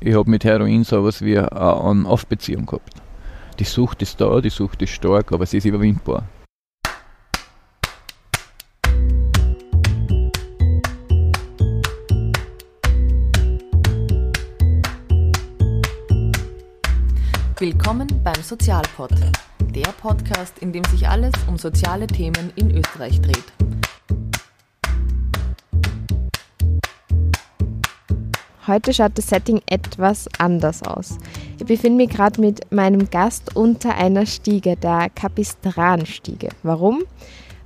ich habe mit Heroin sowas wie eine On-Off-Beziehung gehabt. Die Sucht ist da, die Sucht ist stark, aber sie ist überwindbar. Willkommen beim Sozialpod, der Podcast, in dem sich alles um soziale Themen in Österreich dreht. Heute schaut das Setting etwas anders aus. Ich befinde mich gerade mit meinem Gast unter einer Stiege, der Kapistran-Stiege. Warum?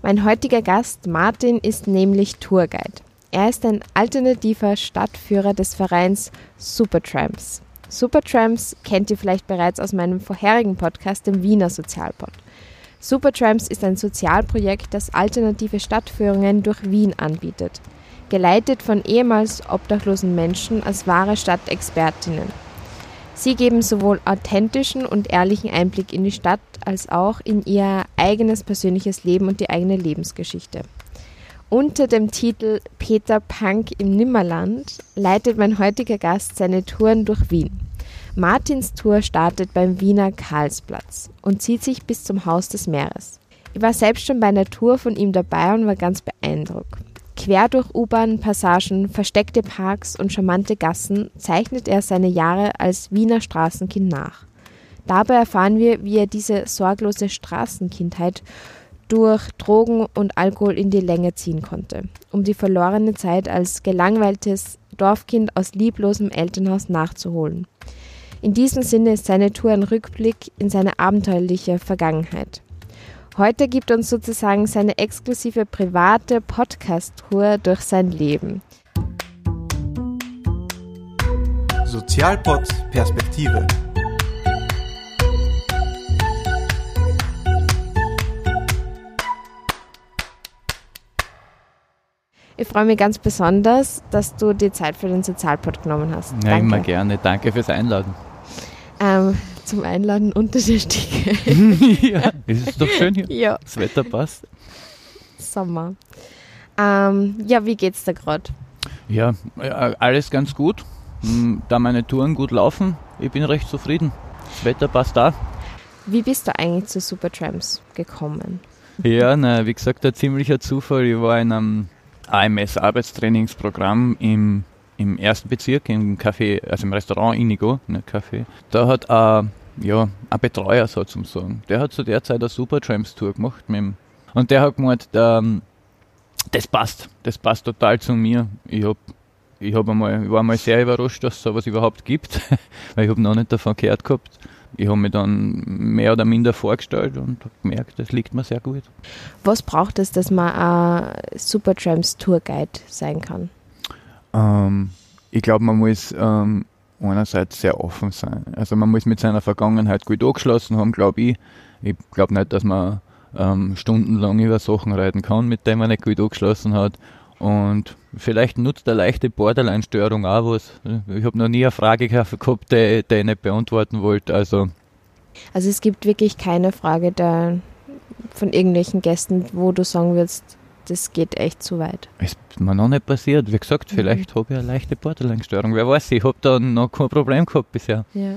Mein heutiger Gast Martin ist nämlich Tourguide. Er ist ein alternativer Stadtführer des Vereins Supertramps. Supertramps kennt ihr vielleicht bereits aus meinem vorherigen Podcast, dem Wiener Sozialpod. Supertramps ist ein Sozialprojekt, das alternative Stadtführungen durch Wien anbietet, geleitet von ehemals obdachlosen Menschen als wahre Stadtexpertinnen. Sie geben sowohl authentischen und ehrlichen Einblick in die Stadt als auch in ihr eigenes persönliches Leben und die eigene Lebensgeschichte. Unter dem Titel Peter Punk im Nimmerland leitet mein heutiger Gast seine Touren durch Wien. Martins Tour startet beim Wiener Karlsplatz und zieht sich bis zum Haus des Meeres. Ich war selbst schon bei einer Tour von ihm dabei und war ganz beeindruckt. Quer durch U-Bahn-Passagen, versteckte Parks und charmante Gassen zeichnet er seine Jahre als Wiener Straßenkind nach. Dabei erfahren wir, wie er diese sorglose Straßenkindheit durch Drogen und Alkohol in die Länge ziehen konnte, um die verlorene Zeit als gelangweiltes Dorfkind aus lieblosem Elternhaus nachzuholen. In diesem Sinne ist seine Tour ein Rückblick in seine abenteuerliche Vergangenheit. Heute gibt uns sozusagen seine exklusive private Podcast-Tour durch sein Leben. Sozialpod Perspektive. Ich freue mich ganz besonders, dass du die Zeit für den Sozialpod genommen hast. Ja, immer gerne. Danke fürs Einladen. Ähm, zum Einladen unter der Stiege. ja, es ist doch schön hier. ja, Das Wetter passt. Sommer. Ähm, ja, wie geht's dir gerade? Ja, äh, alles ganz gut. Hm, Da meine Touren gut laufen, ich bin recht zufrieden. Das Wetter passt da. Wie bist du eigentlich zu Supertramps gekommen? Ja, na, wie gesagt, ein ziemlicher Zufall. Ich war in einem AMS-Arbeitstrainingsprogramm im, im ersten Bezirk, im Café, also im Restaurant Inigo, nicht Café. Da hat ein, ja, ein Betreuer sozusagen, der hat zu der Zeit eine Supertramps-Tour gemacht. Mit dem, und der hat gemeint, ähm, das passt, das passt total zu mir. Ich hab ich, hab einmal, ich war mal sehr überrascht, dass es sowas überhaupt gibt, weil ich habe noch nicht davon gehört gehabt. Ich habe mich dann mehr oder minder vorgestellt und gemerkt, das liegt mir sehr gut. Was braucht es, dass man ein Supertramps Tourguide sein kann? Ähm, ich glaube, man muss ähm, einerseits sehr offen sein. Also man muss mit seiner Vergangenheit gut angeschlossen haben, glaube ich. Ich glaube nicht, dass man ähm, stundenlang über Sachen reden kann, mit denen man nicht gut angeschlossen hat. Und vielleicht nutzt eine leichte Borderline-Störung auch was. Ich habe noch nie eine Frage gehabt, die, die ich nicht beantworten wollte. Also Also es gibt wirklich keine Frage da von irgendwelchen Gästen, wo du sagen würdest, das geht echt zu weit. ist mir noch nicht passiert. Wie gesagt, vielleicht habe ich eine leichte Borderline-Störung. Wer weiß, ich habe da noch kein Problem gehabt bisher. Ja.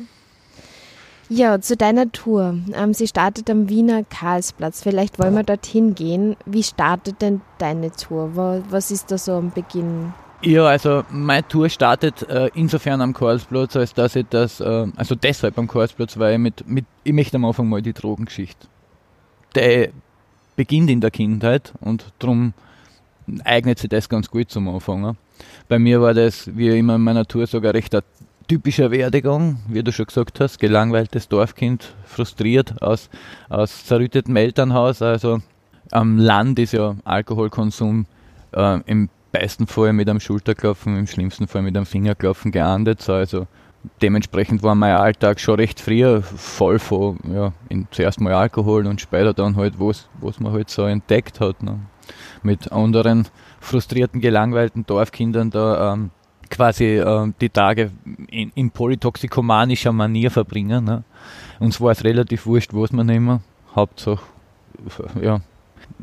Ja, zu deiner Tour. Ähm, sie startet am Wiener Karlsplatz. Vielleicht wollen wir dorthin gehen. Wie startet denn deine Tour? Wa- Was ist da so am Beginn? Ja, also meine Tour startet äh, insofern am Karlsplatz, als dass ich das, äh, also deshalb am Karlsplatz, weil ich mit, mit, ich möchte am Anfang mal die Drogengeschichte. Die beginnt in der Kindheit und darum eignet sich das ganz gut zum Anfangen. Bei mir war das, wie immer in meiner Tour sogar recht ein typischer Werdegang, wie du schon gesagt hast, gelangweiltes Dorfkind, frustriert aus, aus zerrüttetem Elternhaus, also am Land ist ja Alkoholkonsum äh, im besten Fall mit einem Schulterklopfen, im schlimmsten Fall mit einem Fingerklopfen geahndet. So, also dementsprechend war mein Alltag schon recht früh voll von, ja, in, zuerst mal Alkohol und später dann halt, was was man halt so entdeckt hat. Ne? Mit anderen frustrierten, gelangweilten Dorfkindern da ähm, quasi ähm, die Tage in, in polytoxikomanischer Manier verbringen. Ne? Uns war es relativ wurscht, was man nehmen. Hauptsache, ja,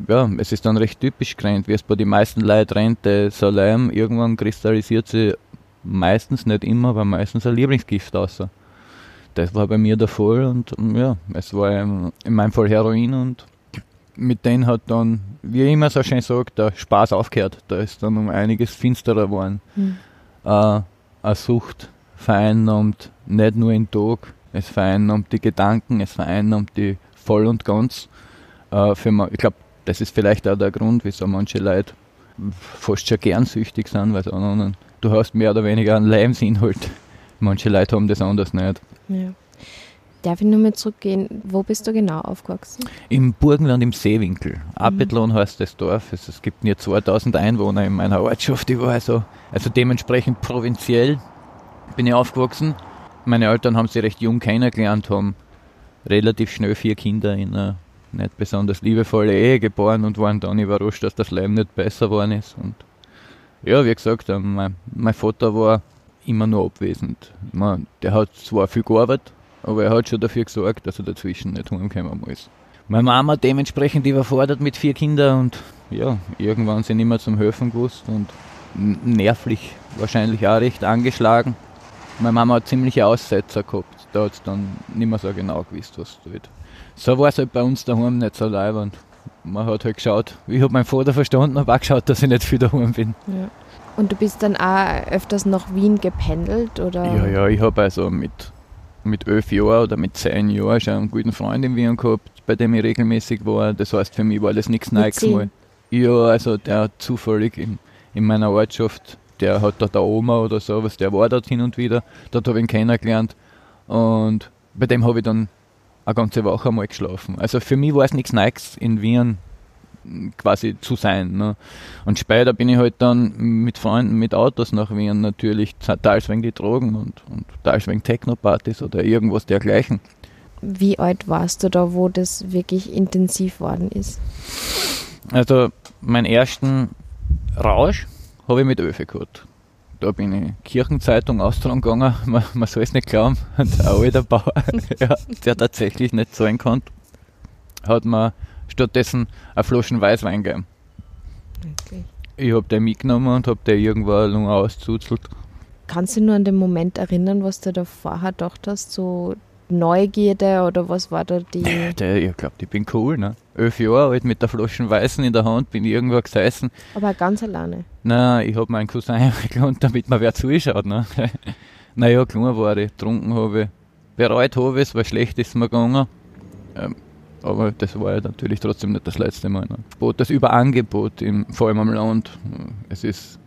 ja, es ist dann recht typisch gerannt, wie es bei den meisten Leuten rennt, der Salam, irgendwann kristallisiert sich meistens, nicht immer, aber meistens ein Lieblingsgift außer. Das war bei mir der Fall und ja, es war in meinem Fall Heroin und mit denen hat dann, wie ich immer so schön sage, der Spaß aufgehört. Da ist dann um einiges finsterer geworden. Mhm. Äh, eine Sucht vereinnahmt, nicht nur in Tag, es vereinnahmt die Gedanken, es vereinnahmt die voll und ganz. Äh, für man, ich glaube, das ist vielleicht auch der Grund, wieso manche Leute fast schon gern süchtig sind, weil anderen, du hast mehr oder weniger einen Lebensinhalt. Manche Leute haben das anders nicht. Ja. Darf ich nur mal zurückgehen? Wo bist du genau aufgewachsen? Im Burgenland im Seewinkel. Apetlohn mhm. heißt das Dorf. Es, es gibt nur 2000 Einwohner in meiner Ortschaft. Ich war also, also dementsprechend provinziell bin ich aufgewachsen. Meine Eltern haben sie recht jung kennengelernt, haben relativ schnell vier Kinder in einer nicht besonders liebevolle Ehe geboren und waren dann überrascht, dass das Leben nicht besser geworden ist. Und ja, wie gesagt, ähm, mein, mein Vater war immer nur abwesend. Man, der hat zwar viel gearbeitet, aber er hat schon dafür gesorgt, dass er dazwischen nicht heimkommen muss. Meine Mama dementsprechend überfordert mit vier Kindern und ja, irgendwann sind immer zum Helfen gewusst und nervlich wahrscheinlich auch recht angeschlagen. Meine Mama hat ziemliche Aussetzer gehabt. Da hat es dann nicht mehr so genau gewusst, was tut. So war es halt bei uns daheim nicht so leibend. Man hat halt geschaut, ich habe meinen Vater verstanden, habe auch geschaut, dass ich nicht viel daheim bin. Ja. Und du bist dann auch öfters nach Wien gependelt, oder? Ja, ja, ich habe also mit, mit elf Jahren oder mit zehn Jahren schon einen guten Freund in Wien gehabt, bei dem ich regelmäßig war. Das heißt, für mich war das nichts Neues mal. Ja, also der zufällig in, in meiner Ortschaft, der hat da der Oma oder sowas, der war dort hin und wieder. Dort habe ich ihn kennengelernt. Und bei dem habe ich dann eine ganze Woche mal geschlafen. Also für mich war es nichts Neues in Wien quasi zu sein. Ne? Und später bin ich halt dann mit Freunden mit Autos nach Wien natürlich, teils wegen die Drogen und, und teils wegen Techno-Partys oder irgendwas dergleichen. Wie alt warst du da, wo das wirklich intensiv worden ist? Also meinen ersten Rausch habe ich mit Öfe gehabt. Da bin ich Kirchenzeitung austragen gegangen, man, man soll es nicht glauben, und ein alter Bauer, ja, der tatsächlich nicht zahlen konnte, hat mir stattdessen eine Flasche Weißwein gegeben. Okay. Ich habe den mitgenommen und habe den irgendwann lang auszuzelt. Kannst du dich nur an den Moment erinnern, was du da vorher gedacht hast, so Neugierde oder was war da die? Der, ich glaube, ich bin cool, ne? Elf Jahre alt mit der Flasche Weißen in der Hand, bin ich irgendwo gesessen. Aber ganz alleine? Nein, ich habe meinen Cousin eingeladen, damit man wer zuschaut, ne? naja, klar war ich, getrunken habe ich, bereut habe ich es, weil schlecht ist mir gegangen. Ähm, aber das war ja natürlich trotzdem nicht das letzte Mal. Ne? Das Überangebot, im, vor allem am Land. Es ist,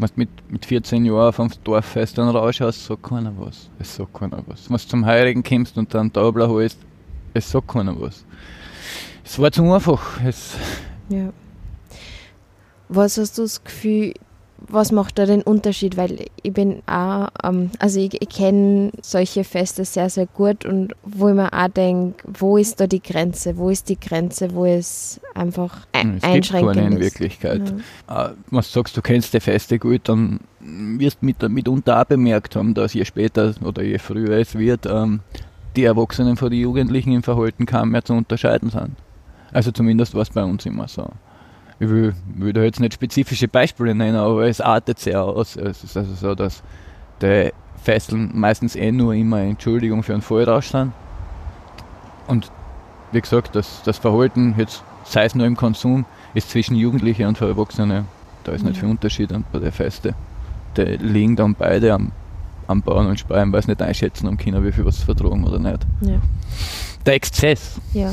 wenn du mit, mit 14 Jahren vom Dorffest dann rausschaust, sagt keiner was. Es sagt keiner was. Wenn du zum Heirigen kommst und dann Tabler holst, es sagt keiner was. Es war zu einfach. Es ja. Was hast du das Gefühl, was macht da den Unterschied? Weil ich bin auch, ähm, also ich, ich kenne solche Feste sehr, sehr gut und wo ich mir auch denke, wo ist da die Grenze? Wo ist die Grenze, wo es einfach ein, es einschränkend gibt keine in Wirklichkeit. Ja. Äh, wenn du sagst, du kennst die Feste gut, dann wirst du mit, mitunter auch bemerkt haben, dass je später oder je früher es wird, ähm, die Erwachsenen von den Jugendlichen im Verhalten kaum mehr zu unterscheiden sind. Also zumindest war es bei uns immer so ich will, will da jetzt nicht spezifische Beispiele nennen, aber es artet sehr aus. Es ist also so, dass die Fesseln meistens eh nur immer Entschuldigung für einen Vollrausch sind. Und wie gesagt, das, das Verhalten, jetzt sei es nur im Konsum, ist zwischen Jugendlichen und Erwachsenen, da ist nicht viel Unterschied bei der Feste. Die liegen dann beide am, am Bauen und Speien, weil sie nicht einschätzen um Kinder, wie viel was vertragen oder nicht. Ja. Der Exzess. Ja.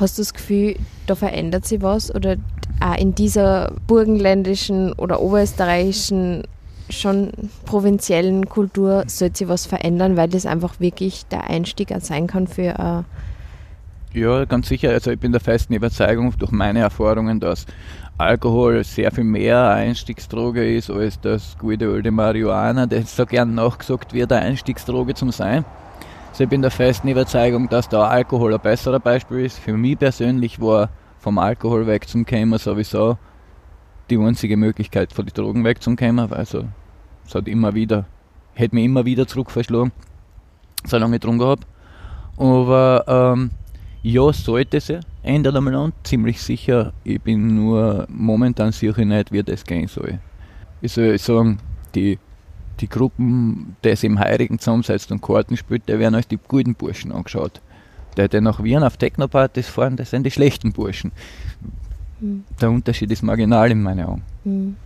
Hast du das Gefühl, da verändert sich was oder auch in dieser burgenländischen oder oberösterreichischen schon provinziellen Kultur sollte sich was verändern, weil das einfach wirklich der Einstieg sein kann für äh Ja, ganz sicher. Also ich bin der festen Überzeugung durch meine Erfahrungen, dass Alkohol sehr viel mehr Einstiegsdroge ist als das gute alte Marihuana, das so gern nachgesagt wird, eine Einstiegsdroge zum Sein. Also ich bin der festen Überzeugung, dass da Alkohol ein besserer Beispiel ist. Für mich persönlich war vom Alkohol wegzukommen sowieso die einzige Möglichkeit, von den Drogen wegzukommen, weil so, es hat immer wieder, hätte mich immer wieder zurückverschlagen, solange ich getrunken habe. Aber ähm, ja, sollte sie ändern am Land, ziemlich sicher. Ich bin nur momentan sicher nicht, wie das gehen soll. Ich soll sagen, die, die Gruppen, die sich im Heirigen zusammensetzt und Karten spielt, die werden als die guten Burschen angeschaut. Die, die nach Wien auf Technopartys fahren, das sind die schlechten Burschen. Hm. Der Unterschied ist marginal in meinen Augen. Hm.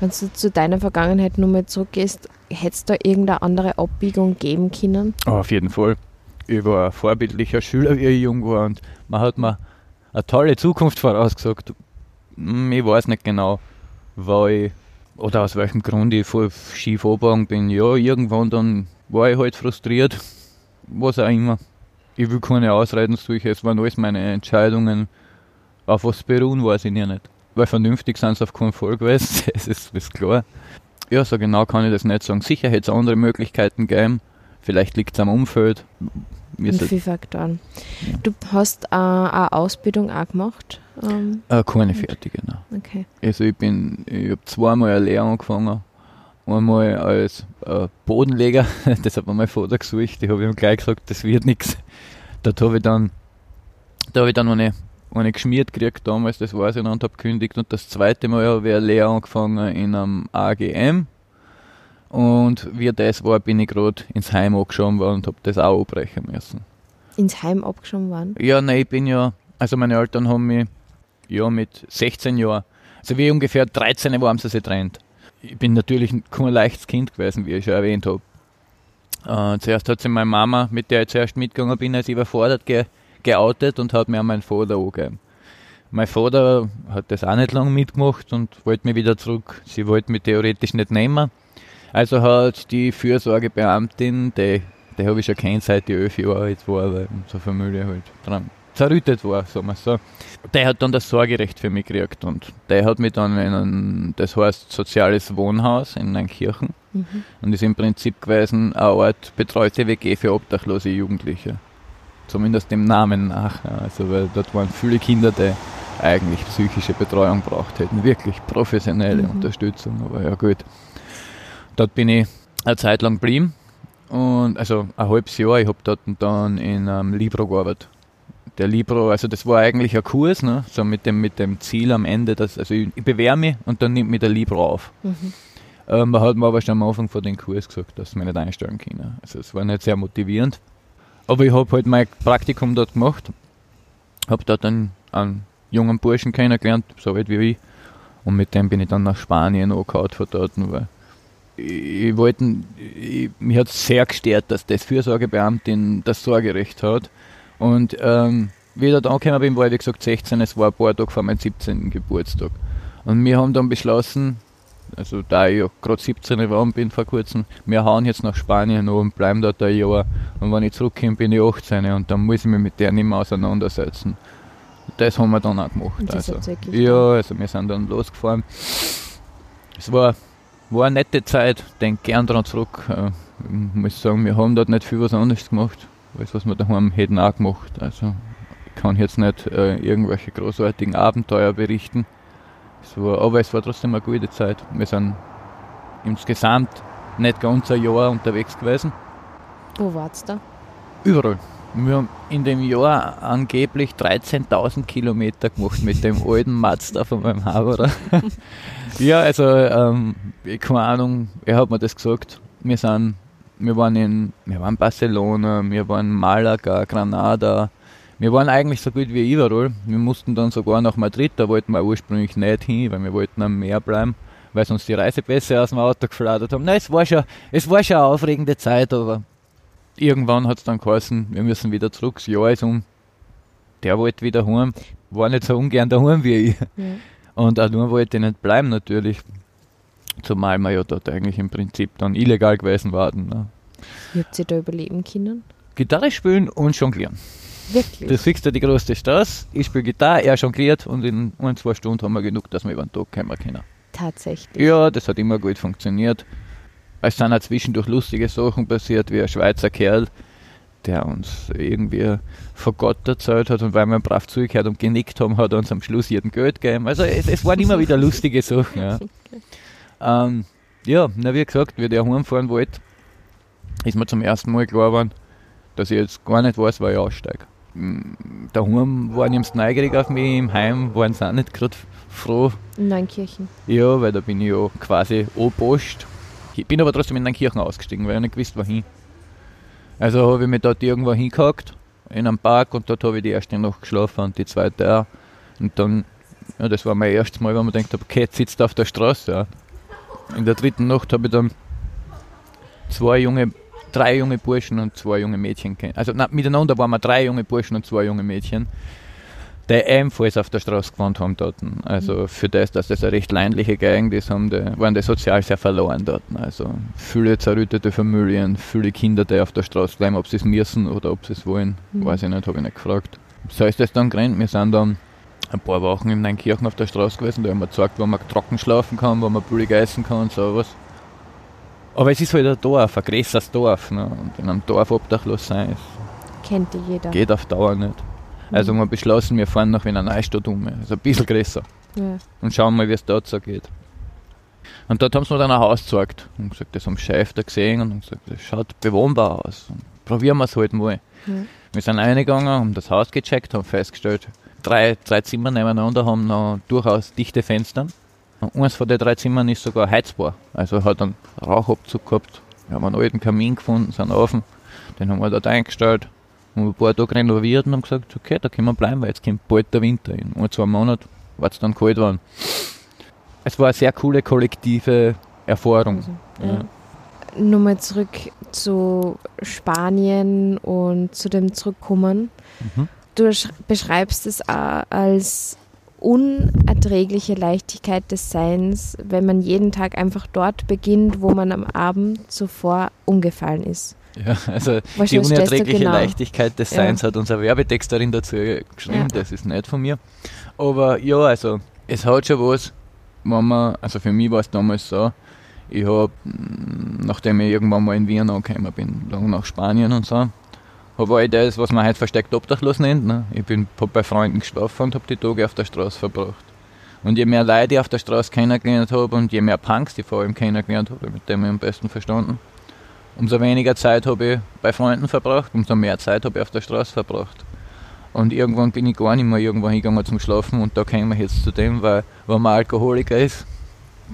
Wenn du zu deiner Vergangenheit nochmal zurückgehst, hätte es da irgendeine andere Abbiegung geben können? Oh, auf jeden Fall. Ich war ein vorbildlicher Schüler, wie ich jung war und man hat mir eine tolle Zukunft vorausgesagt. Hm, Ich weiß nicht genau, weil ich, oder aus welchem Grund ich voll schief angegangen bin. Ja, irgendwann dann war ich halt frustriert, was auch immer. Ich will keine Ausreden suchen, es waren alles meine Entscheidungen. Auf was beruhen, weiß ich ja nicht. Weil vernünftig sind sie auf keinen Fall gewesen, das ist, ist klar. Ja, so genau kann ich das nicht sagen. Sicher hätte es andere Möglichkeiten gegeben. Vielleicht liegt es am Umfeld. Ist vielen Faktoren. Du hast äh, eine Ausbildung auch gemacht. Ähm, äh, keine fertige, nein. Okay. Also ich bin, ich habe zweimal eine Lehre angefangen. Einmal als äh, Bodenleger, das hat mir mein Vater gesucht. Ich habe ihm gleich gesagt, das wird nichts. Dort habe ich dann, da habe ich dann eine, eine geschmiert gekriegt damals, das weiß ich noch, und habe gekündigt. Und das zweite Mal habe ich eine Lehre angefangen in einem AGM. Und wie das war, bin ich gerade ins Heim angeschoben worden und habe das auch abbrechen müssen. Ins Heim abgeschoben waren. Ja, nein, ich bin ja, also meine Eltern haben mich ja mit 16 Jahren, also wie ungefähr 13 war, haben sie sich getrennt. Ich bin natürlich kein leichtes Kind gewesen, wie ich schon erwähnt habe. Äh, zuerst hat sich meine Mama, mit der ich zuerst mitgegangen bin, als überfordert ge geoutet und hat mir an meinen Vater angegeben. Mein Vater hat das auch nicht lange mitgemacht und wollte mich wieder zurück. Sie wollte mich theoretisch nicht nehmen. Also hat die Fürsorgebeamtin, die, die habe ich schon kennt, seit ich elf Jahre alt war, weil unsere Familie halt dran zerrüttet war, sagen wir so. Der hat dann das Sorgerecht für mich gekriegt und der hat mich dann in ein, das heißt soziales Wohnhaus in Neunkirchen Mhm. und ist im Prinzip gewesen eine Art betreute WG für obdachlose Jugendliche. Zumindest dem Namen nach. Also weil dort waren viele Kinder, die eigentlich psychische Betreuung braucht hätten. Wirklich professionelle Mhm. Unterstützung. Aber ja gut. Dort bin ich eine Zeit lang geblieben. Und also ein halbes Jahr. Ich habe dort dann in einem Libro gearbeitet. Der Libro, also das war eigentlich ein Kurs, ne? so mit dem, mit dem Ziel am Ende, dass, also ich, ich bewähre mich und dann nimmt mich der Libro auf. Mhm. Ähm, man hat mir aber schon am Anfang von dem Kurs gesagt, dass mich nicht einstellen können. Also es war nicht sehr motivierend. Aber ich habe halt mein Praktikum dort gemacht. Habe dort einen, einen jungen Burschen kennengelernt, so alt wie ich. Und mit dem bin ich dann nach Spanien angehauen von dort, weil ich, wollte, ich, mich hat sehr gestört, dass das Fürsorgebeamtin das Sorgerecht hat. Und ähm, wie ich dort angekommen bin, war ich wie gesagt 16, es war ein paar Tage vor meinem 17. Geburtstag. Und wir haben dann beschlossen, also da ich ja gerade 17 geworden bin vor kurzem, wir hauen jetzt nach Spanien an und bleiben dort ein Jahr. Und wenn ich zurückkomme, bin ich 18 und dann muss ich mich mit der nicht mehr auseinandersetzen. Das haben wir dann auch gemacht. Also, ja, also wir sind dann losgefahren. Es war, war eine nette Zeit, denke gern dran zurück. Äh, Ich muss sagen, wir haben dort nicht viel was anderes gemacht, als was wir daheim hätten auch gemacht. Also ich kann jetzt nicht äh, irgendwelche großartigen Abenteuer berichten. Es war, aber es war trotzdem eine gute Zeit. Wir sind insgesamt nicht ganz ein Jahr unterwegs gewesen. Wo wart's da? Überall. Wir haben in dem Jahr angeblich 13.000 Kilometer gemacht mit dem alten Mazda von meinem Haberer. ja, also, ähm, keine Ahnung, er hat mir das gesagt. Wir sind, wir waren in, wir waren Barcelona, wir waren Malaga, Granada. Wir waren eigentlich so gut wie überall. Wir mussten dann sogar nach Madrid, da wollten wir ursprünglich nicht hin, weil wir wollten am Meer bleiben, weil uns die Reisepässe aus dem Auto geflattert haben. Nein, es war schon, es war schon eine aufregende Zeit, aber irgendwann hat es dann geheißen, wir müssen wieder zurück, das Jahr ist um. Der wollte wieder heim, war nicht so ungern daheim wie ich. Ja. Und auch nur wollte ich nicht bleiben natürlich. Zumal wir ja dort eigentlich im Prinzip dann illegal gewesen waren. Ne? Wie habt ihr da überleben können? Gitarre spielen und jonglieren. Wirklich? Das fixst du die größte Straße. Ich spiele Gitarre, er jongliert und in ein, zwei Stunden haben wir genug, dass wir über den Tag kommen können. Tatsächlich. Ja, das hat immer gut funktioniert. Es sind auch zwischendurch lustige Sachen passiert, wie ein Schweizer Kerl, der uns irgendwie von Gott erzählt hat und weil wir brav zugehört und genickt haben, hat er uns am Schluss jeden Geld gegeben. Also es, es waren immer wieder lustige Sachen. Ja, ähm, ja na, wie gesagt, wie der heimfahren wollte, ist mir zum ersten Mal klar geworden, dass ich jetzt gar nicht weiß, weil ich aussteige. Mm, Daheim waren die neugierig auf mich, im Heim waren sie auch nicht gerade froh, In Neunkirchen. ja, weil da bin ich ja quasi Obost. Ich bin aber trotzdem in den Kirchen ausgestiegen, weil ich nicht gewusst, wohin. Also habe ich mich dort irgendwo hingehackt, in einem Park, und dort habe ich die erste Nacht geschlafen und die zweite auch. Und dann, ja, das war mein erstes Mal, wo man denkt, okay, jetzt sitzt auf der Straße. Ja. In der dritten Nacht habe ich dann zwei junge, drei junge Burschen und zwei junge Mädchen kennen. Also na, miteinander waren wir drei junge Burschen und zwei junge Mädchen, die ebenfalls auf der Straße gewohnt haben dort. Also für das, dass das eine recht ländliche Gegend ist, haben die, waren die sozial sehr verloren dort. Also viele zerrüttete Familien, viele Kinder, die auf der Straße bleiben, ob sie es müssen oder ob sie es wollen, Mhm. weiß ich nicht, habe ich nicht gefragt. So ist das dann gerannt. Wir sind dann ein paar Wochen in Neunkirchen auf der Straße gewesen, da haben wir gezeigt, wo man trocken schlafen kann, wo man billig essen kann und sowas. Aber es ist halt ein Dorf, ein größeres Dorf. Ne? Und in einem Dorf obdachlos sein, ist, Kennt die jeder. geht auf Dauer nicht. Also wir haben beschlossen, wir fahren nach Wiener Neustadt um, also ein bisschen größer. Ja. Und schauen mal, wie es dort so geht. Und dort haben sie mir dann ein Haus gezeigt und gesagt, das haben Chef da gesehen und haben gesagt, das schaut bewohnbar aus. Und probieren wir es halt mal. Mhm. Wir sind reingegangen, haben das Haus gecheckt, haben festgestellt, drei, drei Zimmer nebeneinander haben noch durchaus dichte Fenster. Und eines von den drei Zimmern ist sogar heizbar. Also hat einen Rauchabzug gehabt. Wir haben einen alten Kamin gefunden, sind offen. Den haben wir dort eingestellt. Haben ein paar Tage renoviert und haben gesagt, okay, da können wir bleiben, weil jetzt kommt bald der Winter. In ein, zwei Monaten wird es dann kalt werden. Es war eine sehr coole kollektive Erfahrung. Also, Ja. ja. Nochmal zurück zu Spanien und zu dem Zurückkommen. Mhm. Du sch- beschreibst es auch als unerträgliche Leichtigkeit des Seins, wenn man jeden Tag einfach dort beginnt, wo man am Abend zuvor umgefallen ist. Ja, also die unerträgliche genau? Leichtigkeit des Ja. Seins hat unsere Werbetexterin dazu geschrieben, Ja. das ist nicht von mir. Aber ja, also es hat schon was, wenn man, also für mich war es damals so, ich habe, nachdem ich irgendwann mal in Wien angekommen bin, lang nach Spanien und so, all das, was man heute versteckt obdachlos nennt, ne? ich bin bei Freunden geschlafen und habe die Tage auf der Straße verbracht. Und je mehr Leute ich auf der Straße kennengelernt habe und je mehr Punks ich vor allem kennengelernt habe, mit denen ich am besten verstanden, umso weniger Zeit habe ich bei Freunden verbracht, umso mehr Zeit habe ich auf der Straße verbracht. Und irgendwann bin ich gar nicht mehr irgendwo hingegangen zum Schlafen und da kommen wir jetzt zu dem, weil wenn man Alkoholiker ist,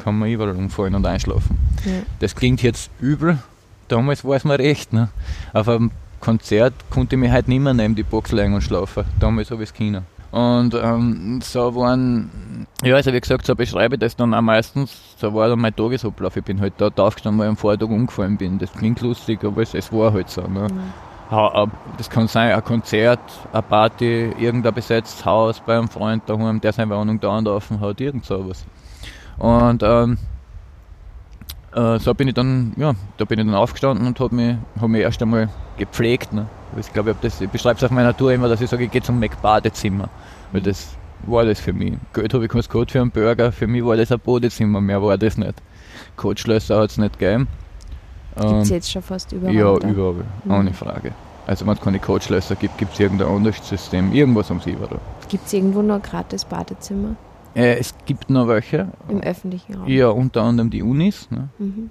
kann man überall umfallen und einschlafen. Ja. Das klingt jetzt übel, damals war es mir recht. Ne? Einem Konzert konnte ich mich halt nicht mehr neben die Box legen und schlafen. Damals habe ich es können. Und ähm, so waren, ja, also wie gesagt, so beschreibe ich das dann auch meistens, so war dann mein Tagesablauf. Ich bin halt da aufgestanden, weil ich am Vortag umgefallen bin. Das klingt lustig, aber es, es war halt so. Ne? Ab- Das kann sein, ein Konzert, eine Party, irgendein besetztes Haus bei einem Freund daheim, der seine Wohnung da und offen hat, irgend sowas. Und ähm, äh, so bin ich dann, ja, da bin ich dann aufgestanden und habe mich, hab mich erst einmal gepflegt. Ne? Ich glaube, ich, das- ich beschreibe es auf meiner Tour immer, dass ich sage, ich gehe zum Mac-Badezimmer. Weil das war das für mich. Geld habe ich keins gehabt für einen Burger, für mich war das ein Badezimmer, mehr war das nicht. Coachschlösser hat es nicht gegeben. Gibt es jetzt schon fast überall. ja, oder? überall, Mhm. ohne Frage. Also wenn es keine Coachschlösser gibt, gibt es irgendein anderes System, irgendwas um sie überall. Gibt es irgendwo noch gratis Badezimmer Äh, es gibt noch welche, im öffentlichen Raum? ja, unter anderem die Unis, ne? Mhm.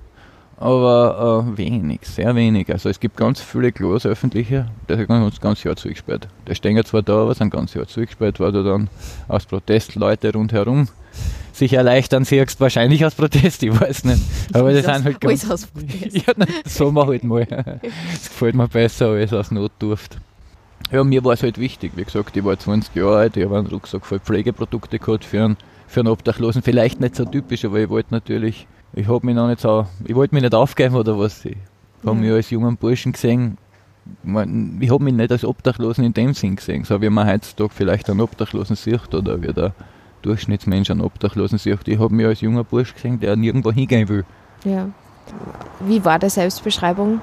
aber äh, wenig, sehr wenig. Also es gibt ganz viele Klos öffentliche, die sind ganz, ganz Jahr zugesperrt. Die stehen ja zwar da, aber sind ganz Jahr zugesperrt, weil du dann aus Protest Leute rundherum sich erleichtern siehst, wahrscheinlich aus Protest, ich weiß nicht. Aber das sind halt ganz... Alles aus Protest. Ja, nein, so mal halt mal. Das gefällt mir besser als aus Notdurft. Ja, mir war es halt wichtig. Wie gesagt, ich war 20 Jahre alt, ich habe einen Rucksack voll Pflegeprodukte gehabt für einen, für einen Obdachlosen. Vielleicht nicht so typisch, aber ich wollte natürlich, ich habe mich noch nicht so, ich wollte mich nicht aufgeben oder was. Ich habe Ja. mich als jungen Burschen gesehen. Ich habe mich nicht als Obdachlosen in dem Sinn gesehen, so wie man heutzutage vielleicht einen Obdachlosen sieht oder wie der Durchschnittsmensch einen Obdachlosen sieht. Ich habe mich als junger Bursch gesehen, der nirgendwo hingehen will. Ja. Wie war der Selbstbeschreibung?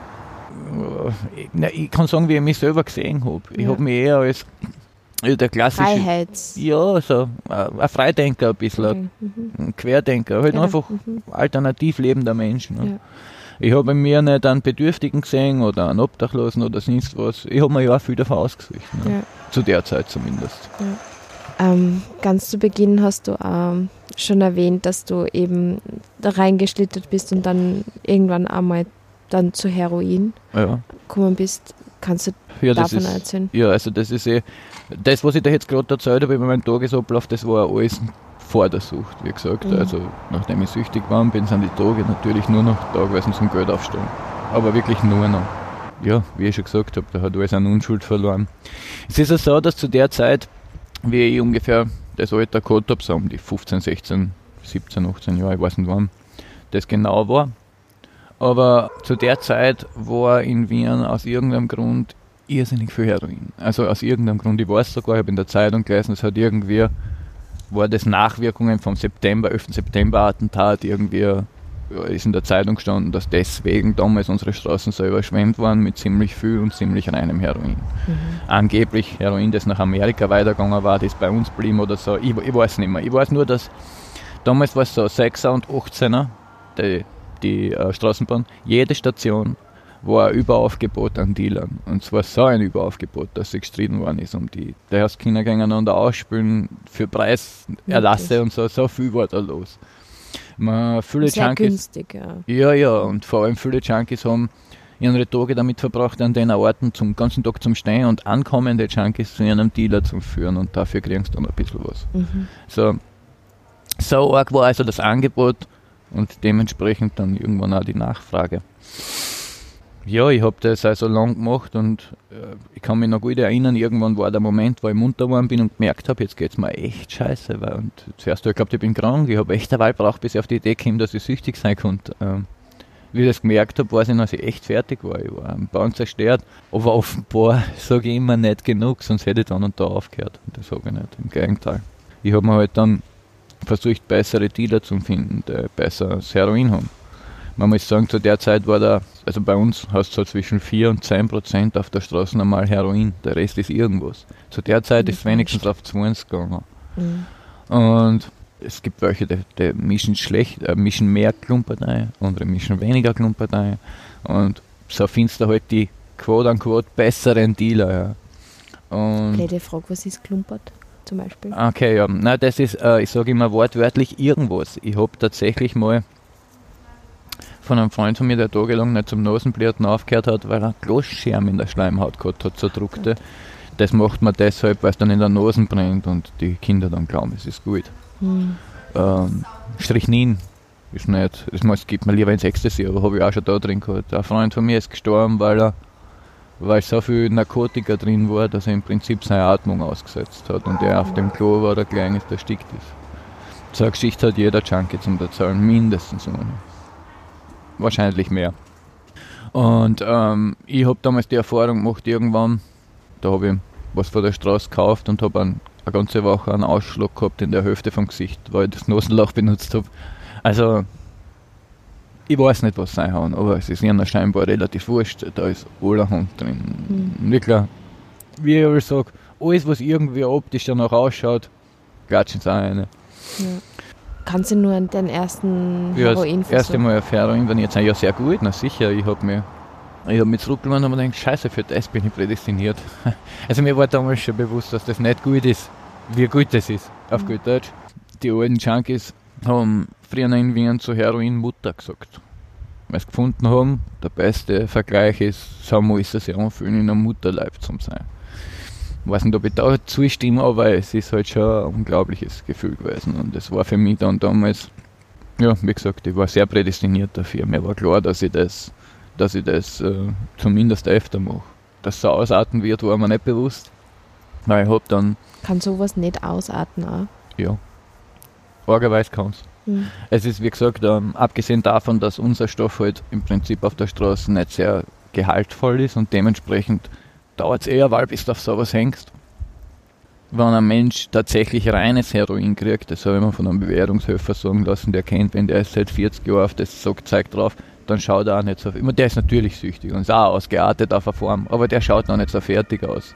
Ich, na, ich kann sagen, wie ich mich selber gesehen habe. Ich Ja. habe mich eher als äh, der klassische. Freiheits. Ja, so äh, ein Freidenker ein bisschen. Mhm. ein Querdenker, halt Ja, einfach mhm. alternativ lebender Mensch. Ne? Ja. Ich habe mir nicht einen Bedürftigen gesehen oder einen Obdachlosen oder sonst was. Ich habe mir ja auch viel davon ausgesucht. Ne? Ja. Zu der Zeit zumindest. Ähm, ganz zu Beginn hast du ähm, schon erwähnt, dass du eben da reingeschlittert bist und dann irgendwann einmal dann zu Heroin Ja, gekommen bist. Kannst du ja davon ist. erzählen? Ja, also das ist eh, das, was ich da jetzt gerade erzählt habe über meinen Tagesablauf, das war alles vor der Sucht, wie gesagt. Mhm. Also nachdem ich süchtig war, bin sind die Tage natürlich nur noch da gewesen zum Geld aufstellen. Aber wirklich nur noch. Ja, wie ich schon gesagt habe, da hat alles an Unschuld verloren. Es ist ja so, dass zu der Zeit, wie ich ungefähr das Alter gehabt habe, so um die 15, 16, 17, 18 Jahre, ich weiß nicht wann das genau war. Aber zu der Zeit war in Wien aus irgendeinem Grund irrsinnig viel Heroin. Also aus irgendeinem Grund, ich weiß sogar, ich habe in der Zeitung gelesen, es hat irgendwie, war das Nachwirkungen vom September, 11. September Attentat, irgendwie ist in der Zeitung gestanden, dass deswegen damals unsere Straßen so überschwemmt waren mit ziemlich viel und ziemlich reinem Heroin. Mhm. Angeblich Heroin, das nach Amerika weitergegangen war, das bei uns blieb oder so. Ich, ich weiß nicht mehr. Ich weiß nur, dass damals war es so 6er und 18er, die, die äh, Straßenbahn, jede Station war ein Überaufgebot an Dealern. Und zwar so ein Überaufgebot, dass sie gestritten worden ist um die. Der erst Kinder gegeneinander ausspülen für Preiserlasse und so. So viel war da los. Man, viele Sehr Junkies, günstig, ja. ja, ja, und vor allem viele Junkies haben ihre Tage damit verbracht, an den Orten zum ganzen Tag zum Stehen und ankommende Junkies zu ihrem Dealer zu führen und dafür kriegst du dann ein bisschen was. Mhm. So, so arg war also das Angebot und dementsprechend dann irgendwann auch die Nachfrage. Ja, ich habe das also lang gemacht und äh, ich kann mich noch gut erinnern, irgendwann war der Moment, wo ich munter geworden bin und gemerkt habe, jetzt geht es mir echt scheiße. Weil, und zuerst habe ich geglaubt, ich bin krank, ich habe echt eine Weile gebraucht, bis ich auf die Idee kam, dass ich süchtig sein konnte. Ähm, wie ich das gemerkt habe, weiß ich, dass ich echt fertig war. Ich war am Bauen zerstört, aber offenbar sage ich immer nicht genug, sonst hätte ich dann und da aufgehört. Und das sage ich nicht, im Gegenteil. Ich habe mir halt dann versucht, bessere Dealer zu finden, die besser das Heroin haben. Man muss sagen, zu der Zeit war da, also bei uns hast du so zwischen 4 und 10 Prozent auf der Straße normal Heroin, der Rest ist irgendwas. Zu der Zeit ist es wenigstens auf 20 gegangen. Mhm. Und es gibt welche, die, die mischen schlecht, äh, mischen mehr Klumpert ein, andere mischen weniger Klumpert ein. Und so findest du halt die quote unquote besseren Dealer. Ja. Und Blöde Frage, was ist klumpert zum Beispiel? Okay, ja. Nein, das ist, äh, ich sage immer wortwörtlich irgendwas. Ich habe tatsächlich mal von einem Freund von mir, der tagelang nicht zum Nasenbluten aufgehört hat, weil er Glasscherben in der Schleimhaut gehabt hat, zerdruckte. Das macht man deshalb, weil es dann in der Nase brennt und die Kinder dann glauben, es ist gut. Hm. Ähm, Strychnin ist nicht, das gibt mir lieber ins Ecstasy, aber habe ich auch schon da drin gehabt. Ein Freund von mir ist gestorben, weil er weil so viel Narkotika drin war, dass er im Prinzip seine Atmung ausgesetzt hat und er auf dem Klo war, der klein ist, erstickt ist. So eine Geschichte hat jeder Junkie zum Erzählen, mindestens eine. Wahrscheinlich mehr. Und ähm, ich habe damals die Erfahrung gemacht, irgendwann, da habe ich was von der Straße gekauft und habe ein, eine ganze Woche einen Ausschlag gehabt in der Hälfte vom Gesicht, weil ich das Nasenloch benutzt habe. Also, ich weiß nicht, was sein haben, aber es ist ihnen scheinbar relativ wurscht, da ist allerhand drin. Mhm. Wirklich, wie ich aber sage, alles, was irgendwie optisch danach ausschaut, klatschen sie auch rein. Ja. Kannst du nur an den ersten Ja, das Heroin erste Mal auf Heroin, wenn ich jetzt ja sehr gut, na sicher, ich habe mir ich habe mich zurückgenommen und mir gedacht, scheiße, für das bin ich prädestiniert. Also mir war damals schon bewusst, dass das nicht gut ist, wie gut das ist, auf Mhm. gut Deutsch. Die alten Junkies haben früher in Wien zu Heroin Mutter gesagt. Weil sie gefunden haben, der beste Vergleich ist, so muss es sich anfühlen, in einem Mutterleib zu sein. Ich weiß nicht, ob ich da zustimme, aber es ist halt schon ein unglaubliches Gefühl gewesen. Und das war für mich dann damals, ja, wie gesagt, ich war sehr prädestiniert dafür. Mir war klar, dass ich das, dass ich das äh, zumindest öfter mache. Dass so ausarten wird, war mir nicht bewusst. Weil ich hab dann, Kann sowas nicht ausarten auch? ja, argerweise kann's. Hm. Es ist, wie gesagt, ähm, abgesehen davon, dass unser Stoff halt im Prinzip auf der Straße nicht sehr gehaltvoll ist und dementsprechend dauert es eher, weil bis du auf sowas hängst. Wenn ein Mensch tatsächlich reines Heroin kriegt, das habe ich mir von einem Bewährungshöfer sagen lassen, der kennt, wenn der ist seit 40 Jahren auf das sagt, zeigt drauf, dann schaut er auch nicht so. Meine, der ist natürlich süchtig und ist auch ausgeartet auf eine Form, aber der schaut noch nicht so fertig aus.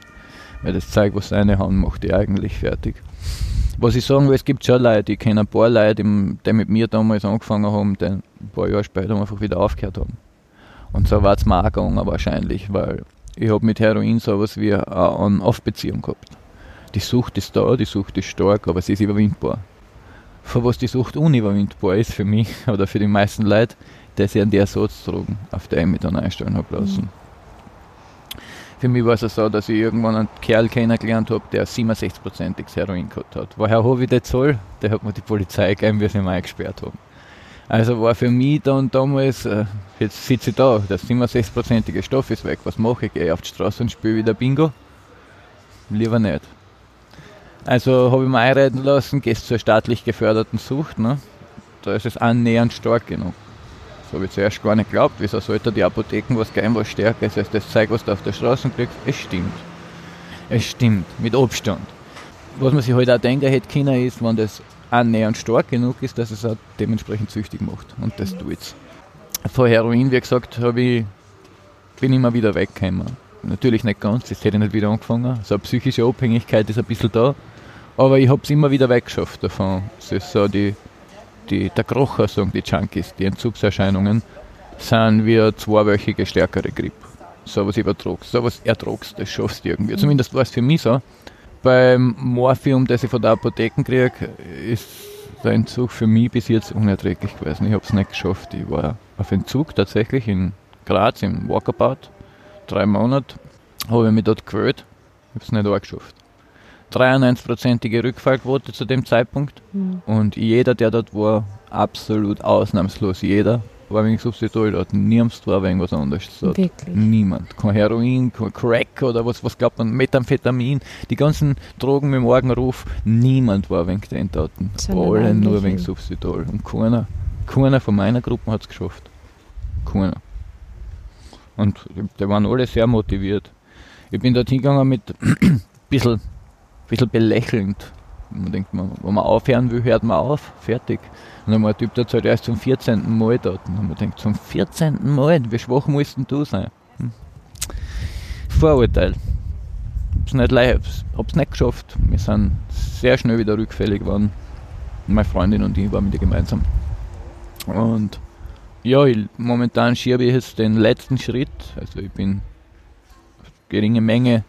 Weil das zeigt, was seine Hand macht, die eigentlich fertig. Was ich sagen will, es gibt schon Leute, ich kenne ein paar Leute, die mit mir damals angefangen haben, die ein paar Jahre später einfach wieder aufgehört haben. Und so war es mir auch gegangen wahrscheinlich, weil ich habe mit Heroin sowas wie eine On-Off-Beziehung gehabt. Die Sucht ist da, die Sucht ist stark, aber sie ist überwindbar. Für was die Sucht unüberwindbar ist für mich oder für die meisten Leute, das sind die Ersatzdrogen, auf die ich mich dann einstellen habe lassen. Für mich war es so, dass ich irgendwann einen Kerl kennengelernt habe, der 67%iges Heroin gehabt hat. Woher habe ich das Zoll? Der hat mir die Polizei gegeben, wie sie mich eingesperrt haben. Also war für mich dann damals, äh, jetzt sitze ich da, der 67%ige Stoff ist weg. Was mache ich? Gehe auf die Straße und spiele wieder Bingo? Lieber nicht. Also habe ich mir einreden lassen, gehst zur staatlich geförderten Sucht. Ne? Da ist es annähernd stark genug. Das habe ich zuerst gar nicht geglaubt. Wieso sollte die Apotheken was geben, was stärker ist als das Zeug, was du auf der Straße kriegst? Es stimmt. Es stimmt, mit Abstand. Was man sich halt auch denken hätte können, ist, wenn das annähernd stark genug ist, dass es auch dementsprechend süchtig macht. Und das tut es. Vor Heroin, wie gesagt, ich, bin ich immer wieder weggekommen. Natürlich nicht ganz, das hätte ich nicht wieder angefangen. So eine psychische Abhängigkeit ist ein bisschen da. Aber ich habe es immer wieder weggeschafft davon. Es ist so die die, der Krocher, sagen die Junkies, die Entzugserscheinungen, sind wie eine zweiwöchige stärkere Grippe. So was übertragst, so was ertragst, das schaffst du irgendwie. Mhm. Zumindest war es für mich so. Beim Morphium, das ich von der Apotheke kriege, ist der Entzug für mich bis jetzt unerträglich gewesen. Ich habe es nicht geschafft. Ich war auf Entzug tatsächlich in Graz im Walkabout. Drei Monate habe ich mich dort gewöhnt. Ich habe es nicht auch geschafft. 93-prozentige Rückfallquote zu dem Zeitpunkt. Mhm. Und jeder, der dort war, absolut ausnahmslos jeder, war wegen Substitut dort. Niemand war wegen was anderes dort. Wirklich? Niemand. Kein Heroin, kein Crack oder was, was glaubt man, Methamphetamin, die ganzen Drogen mit dem Morgenruf, niemand war wegen den dort. Alle nur wegen Substitut. Und keiner, keiner von meiner Gruppe hat es geschafft. Keiner. Und die waren alle sehr motiviert. Ich bin dort hingegangen mit ein bisschen bisschen belächelnd. Man denkt, man, wenn man aufhören will, hört man auf, fertig. Und dann war ein Typ, der zahlt erst zum 14. Mal dort. Und man denkt, zum 14. Mal, wie schwach mussten du sein? Hm. Vorurteil. Hab's nicht leicht, hab's nicht geschafft. Wir sind sehr schnell wieder rückfällig geworden. Meine Freundin und ich waren mit ihr gemeinsam. Und ja, ich, momentan schiebe ich jetzt den letzten Schritt. Also ich bin geringe Menge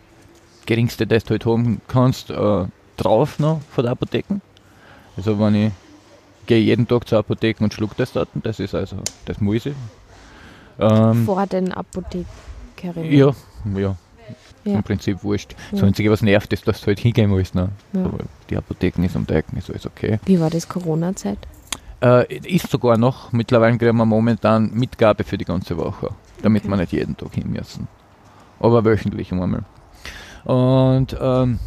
geringste, das du halt haben kannst, äh, drauf noch von der Apotheken. Also wenn ich gehe jeden Tag zur Apotheke und schluck das dort, das ist also, das muss ich. Ähm, Vor den Apothekerinnen? Ja, ja. Ja. Im Prinzip wurscht. Ja. Das Einzige, was nervt, ist, dass du halt hingehen musst. Ne? Ja. Aber die Apotheken ist um die Ecken, ist alles okay. Wie war das Corona-Zeit? Äh, ist sogar noch. Mittlerweile kriegen wir momentan Mitgabe für die ganze Woche, damit okay. wir nicht jeden Tag hin müssen. Aber wöchentlich einmal. Und ähm,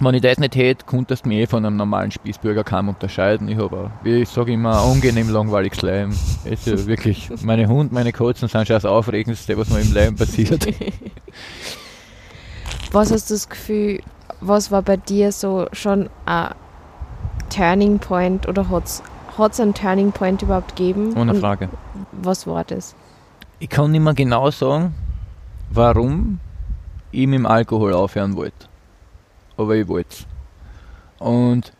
wenn ich das nicht hätte, konntest du mich eh von einem normalen Spießbürger kaum unterscheiden. Ich habe, wie ich sage immer, ein angenehm langweiliges Leben. Es ist wirklich, meine Hund, meine Katzen sind schon das Aufregendste, was mir im Leben passiert. Was hast du das Gefühl, was war bei dir so schon ein Turning Point oder hat es einen Turning Point überhaupt gegeben? Ohne Frage. was war das? Ich kann nicht mehr genau sagen, warum ich mit dem Alkohol aufhören wollte. Aber ich wollte es. Und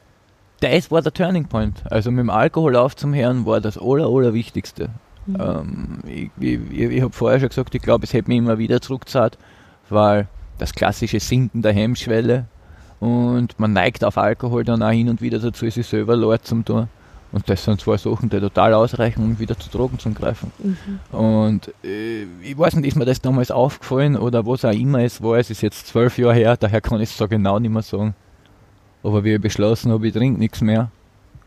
das war der Turning Point. Also mit dem Alkohol aufzuhören war das aller, allerwichtigste. Mhm. Ähm, ich ich, ich habe vorher schon gesagt, ich glaube, es hätte mich immer wieder zurückgezahlt, weil das klassische Sinken der Hemmschwelle und man neigt auf Alkohol dann auch hin und wieder dazu, sich selber Lord zum tun. Und das sind zwei Sachen, die total ausreichen, um wieder zu Drogen zu greifen. Mhm. Und äh, ich weiß nicht, ist mir das damals aufgefallen oder was auch immer es war. Es ist jetzt zwölf Jahre her, daher kann ich es so genau nicht mehr sagen. Aber wie ich beschlossen habe, ich trinke nichts mehr,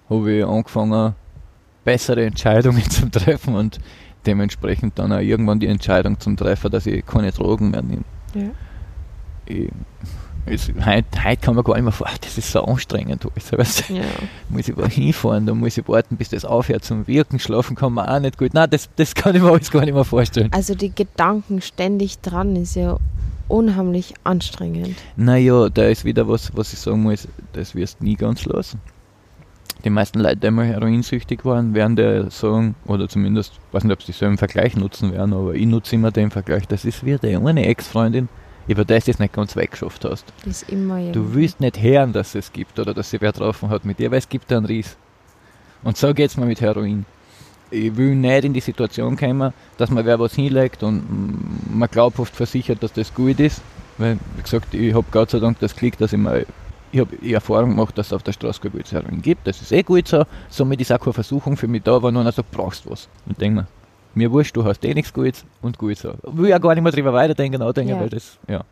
habe ich angefangen, bessere Entscheidungen zu treffen und dementsprechend dann auch irgendwann die Entscheidung zum Treffen, dass ich keine Drogen mehr nehme. Ja. Ich, Heute, heute kann man gar nicht mehr fahren, das ist so anstrengend. Also, weißt, ja. Muss ich mal hinfahren, da muss ich warten, bis das aufhört zum Wirken. Schlafen kann man auch nicht gut. Nein, das, das kann ich mir alles gar nicht mehr vorstellen. Also die Gedanken ständig dran ist ja unheimlich anstrengend. Naja, da ist wieder was, was ich sagen muss, das wirst du nie ganz lassen. Die meisten Leute, die einmal heroinsüchtig waren, werden der sagen, oder zumindest, ich weiß nicht, ob sie dieselben Vergleich nutzen werden, aber ich nutze immer den Vergleich, das ist wie der eine Ex-Freundin, über das du es nicht ganz weggeschafft hast. Das immer. Du willst nicht hören, dass es gibt oder dass sie wer getroffen hat mit dir, weil es gibt einen Ries. Und so geht es mir mit Heroin. Ich will nicht in die Situation kommen, dass man wer was hinlegt und man glaubhaft versichert, dass das gut ist. Weil, wie gesagt, ich habe Gott sei Dank das Glück, dass ich mal ich habe die Erfahrung gemacht, dass es auf der Straße gut Heroin gibt. Das ist eh gut so. Somit ist auch keine Versuchung für mich da, aber nur sagt, brauchst du was. Und denke mir, Mir wurscht, du hast eh nichts Gutes und gut so. Will ja gar nicht mehr drüber weiterdenken, nachdenken, Ja. weil das, ja,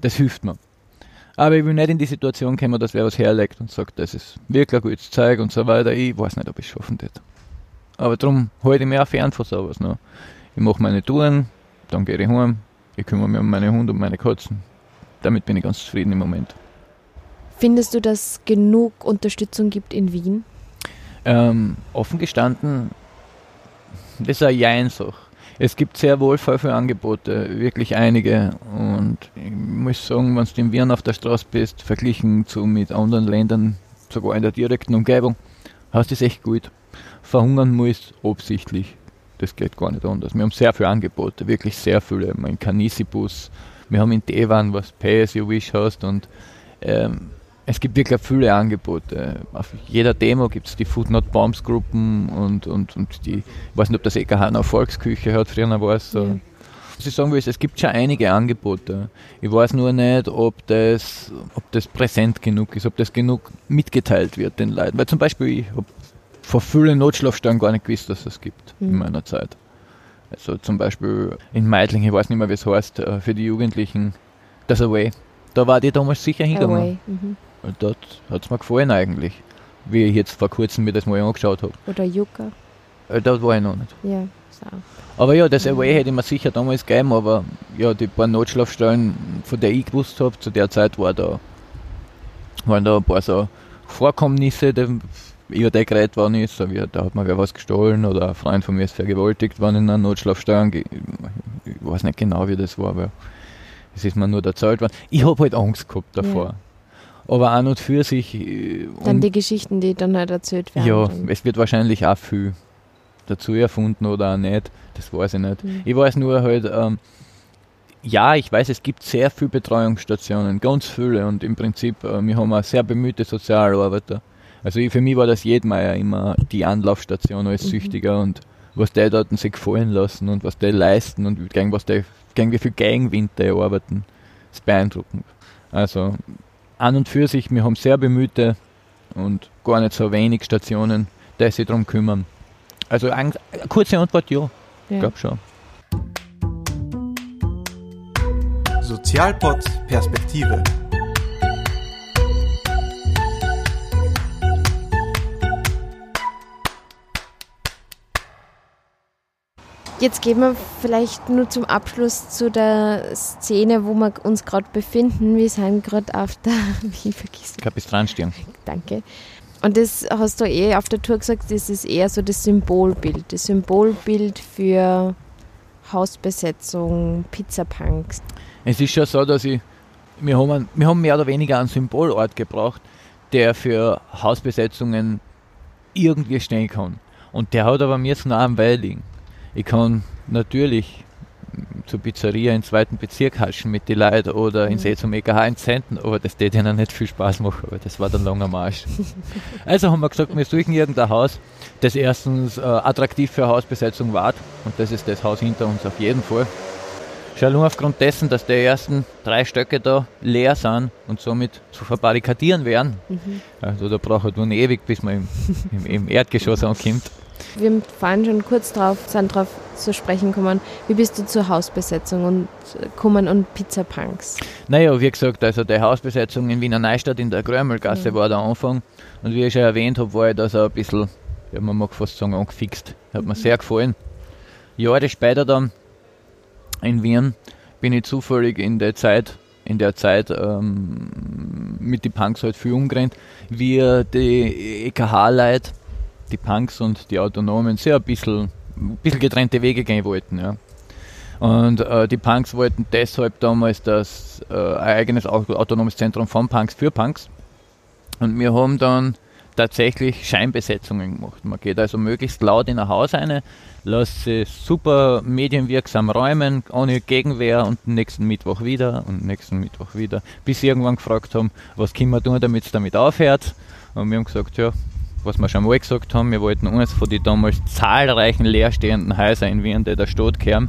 das hilft mir. Aber ich will nicht in die Situation kommen, dass wer was herlegt und sagt, das ist wirklich ein gutes Zeug und so weiter. Ich weiß nicht, ob ich es schaffen würde. Aber darum halte ich mich auch fern von sowas. Ne? Ich mache meine Touren, dann gehe ich heim, ich kümmere mich um meine Hunde und meine Katzen. Damit bin ich ganz zufrieden im Moment. Findest du, dass es genug Unterstützung gibt in Wien? Ähm, offen gestanden, das ist eine Jein-Sache. Es gibt sehr wohl voll Angebote, wirklich einige. Und ich muss sagen, wenn du in Wien auf der Straße bist, verglichen zu mit anderen Ländern, sogar in der direkten Umgebung, hast du es echt gut. Verhungern muss absichtlich. Das geht gar nicht anders. Wir haben sehr viele Angebote, wirklich sehr viele. Wir haben in Canisibus, wir haben in Devan, was Pay as you wish hast und ähm, es gibt wirklich viele Angebote. Auf jeder Demo gibt es die Food Not Bombs Gruppen und, und, und die, ich weiß nicht, ob das EKH noch Volksküche hat, früher war es so. Ja. Was ich sagen will, ist, es gibt schon einige Angebote. Ich weiß nur nicht, ob das, ob das präsent genug ist, ob das genug mitgeteilt wird den Leuten. Weil zum Beispiel, ich habe vor vielen Notschlafstellen gar nicht gewusst, dass es das gibt in Mhm. meiner Zeit. Also zum Beispiel in Meidling, ich weiß nicht mehr, wie es heißt, äh, für die Jugendlichen, das Away. Da war die damals sicher hingegangen. Mhm. Und dort hat es mir gefallen eigentlich, wie ich jetzt vor kurzem mir das mal angeschaut habe. Oder Yucca. Äh, dort war ich noch nicht. Ja, so. Aber ja, das Away hätte ich mir sicher damals gegeben, aber ja, die paar Notschlafstellen, von der ich gewusst habe, zu der Zeit war da, waren da ein paar so Vorkommnisse, die über die geredet worden ist, so wie da hat man wer was gestohlen oder ein Freund von mir ist vergewaltigt worden in einer Notschlafstelle. Ich weiß nicht genau, wie das war, aber es ist mir nur erzählt worden. Ich habe halt Angst gehabt davor. Aber an und für sich. äh, Dann die Geschichten, die dann halt erzählt werden. ja, es wird wahrscheinlich auch viel dazu erfunden oder auch nicht. Das weiß ich nicht. Mhm. Ich weiß nur halt, ähm, ja, ich weiß, es gibt sehr viele Betreuungsstationen, ganz viele und im Prinzip, äh, wir haben auch sehr bemühte Sozialarbeiter. Also ich, für mich war das Jedmeier immer die Anlaufstation als Mhm. Süchtiger und was die dort sich gefallen lassen und was die leisten und gegen was die, gegen wie viel Gegenwind die arbeiten, ist beeindruckend. Also an und für sich, wir haben sehr bemühte und gar nicht so wenig Stationen, die sich darum kümmern. Also ein, eine kurze Antwort, ja, ich ja. glaube schon. Sozialpod Perspektive. Jetzt gehen wir vielleicht nur zum Abschluss zu der Szene, wo wir uns gerade befinden. Wir sind gerade auf der, wie vergisst Kapistranstern. Danke. Und das hast du eh auf der Tour gesagt, das ist eher so das Symbolbild. Das Symbolbild für Hausbesetzung, Pizzapunks. Es ist schon so, dass ich, wir haben, wir haben mehr oder weniger einen Symbolort gebraucht, der für Hausbesetzungen irgendwie stehen kann. Und der hat aber mir jetzt nah am Weil liegen. Ich kann natürlich zur Pizzeria im zweiten Bezirk haschen mit den Leuten oder in Mhm. See zum EKH in Zenten, aber das täte ihnen nicht viel Spaß machen, aber das war der langer Marsch. also haben wir gesagt, wir suchen irgendein Haus, das erstens äh, attraktiv für Hausbesetzung war und das ist das Haus hinter uns auf jeden Fall. Schon nur aufgrund dessen, dass die ersten drei Stöcke da leer sind und somit zu verbarrikadieren wären. Mhm. Also da braucht man ewig, bis man im, im, im Erdgeschoss ankommt. Wir vorhin schon kurz drauf, sind drauf zu sprechen gekommen. Wie bist du zur Hausbesetzung und äh, kommen und Pizzapunks? Naja, wie gesagt, also die Hausbesetzung in Wiener Neustadt in der Grömelgasse Mhm. war der Anfang. Und wie ich schon erwähnt habe, war ich da so ein bisschen, ja, man mag fast sagen, angefixt. Hat mir sehr gefallen. Jahre später dann in Wien bin ich zufällig in der Zeit, in der Zeit ähm, mit den Punks halt viel umgerannt, wie die EKH-Leute, die Punks und die Autonomen sehr ein bisschen, ein bisschen getrennte Wege gehen wollten. Ja. Und äh, die Punks wollten deshalb damals das äh, ein eigenes au- autonomes Zentrum von Punks für Punks. Und wir haben dann tatsächlich Scheinbesetzungen gemacht. Man geht also möglichst laut in ein Haus rein, lässt sich super medienwirksam räumen, ohne Gegenwehr und nächsten Mittwoch wieder und nächsten Mittwoch wieder, bis sie irgendwann gefragt haben, was können wir tun, damit es damit aufhört. Und wir haben gesagt, ja, was wir schon mal gesagt haben, wir wollten eines von den damals zahlreichen leerstehenden Häusern in Wien, die der Stadt kehren.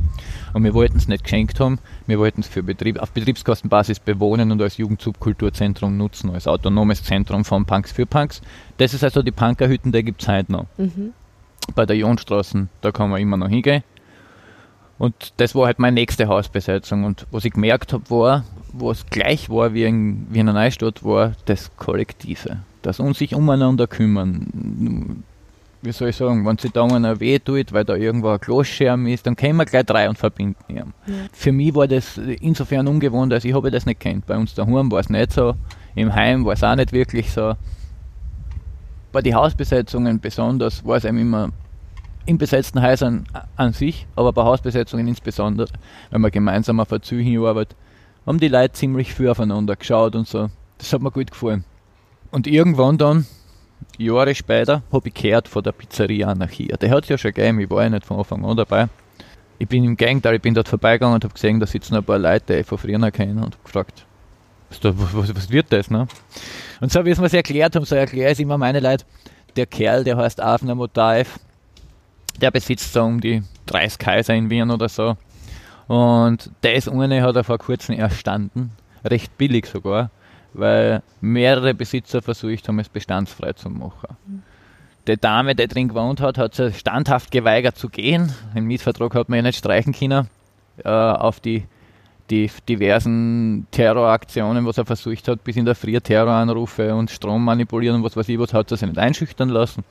Und wir wollten es nicht geschenkt haben, wir wollten es für Betrieb, auf Betriebskostenbasis bewohnen und als Jugendsubkulturzentrum nutzen, als autonomes Zentrum von Punks für Punks. Das ist also die Punkerhütten, die gibt es heute noch. Mhm. bei der Jonstraße, da kann man immer noch hingehen. Und das war halt meine nächste Hausbesetzung. Und was ich gemerkt habe, war, was gleich war wie in, wie in einer Neustadt, war das Kollektive. Das uns sich umeinander kümmern. Wie soll ich sagen, wenn sich da einer weh tut, weil da irgendwo ein Kloschirm ist, dann können wir gleich drei und verbinden ihn. Ja. Für mich war das insofern ungewohnt, als ich habe das nicht kennt. Bei uns daheim war es nicht so, im Heim war es auch nicht wirklich so. Bei den Hausbesetzungen besonders war es einem immer in besetzten Häusern an sich, aber bei Hausbesetzungen insbesondere, wenn man gemeinsam auf ein Ziel hinarbeitet, haben die Leute ziemlich viel aufeinander geschaut und so. Das hat mir gut gefallen. Und irgendwann dann, Jahre später, habe ich gehört von der Pizzeria Anarchia. Der hat es ja schon gegeben, ich war ja nicht von Anfang an dabei. Ich bin im Gegenteil, ich bin dort vorbeigegangen und habe gesehen, da sitzen ein paar Leute, die ich von früher kennen und habe gefragt, was, was, was, wird das? Ne? Und so wie es mir erklärt haben, so erkläre ich immer meine Leute, der Kerl, der heißt Avner Motaev, der besitzt so um die 30 Kaiser in Wien oder so. Und das eine hat er vor kurzem erstanden, recht billig sogar, weil mehrere Besitzer versucht haben, es bestandsfrei zu machen. Die Dame, die drin gewohnt hat, hat sich standhaft geweigert zu gehen. Den Mietvertrag hat man ja nicht streichen können. Äh, auf die, die diversen Terroraktionen, was er versucht hat, bis in der Früh Terroranrufe und Strom manipulieren und was weiß ich, was hat er sich nicht einschüchtern lassen.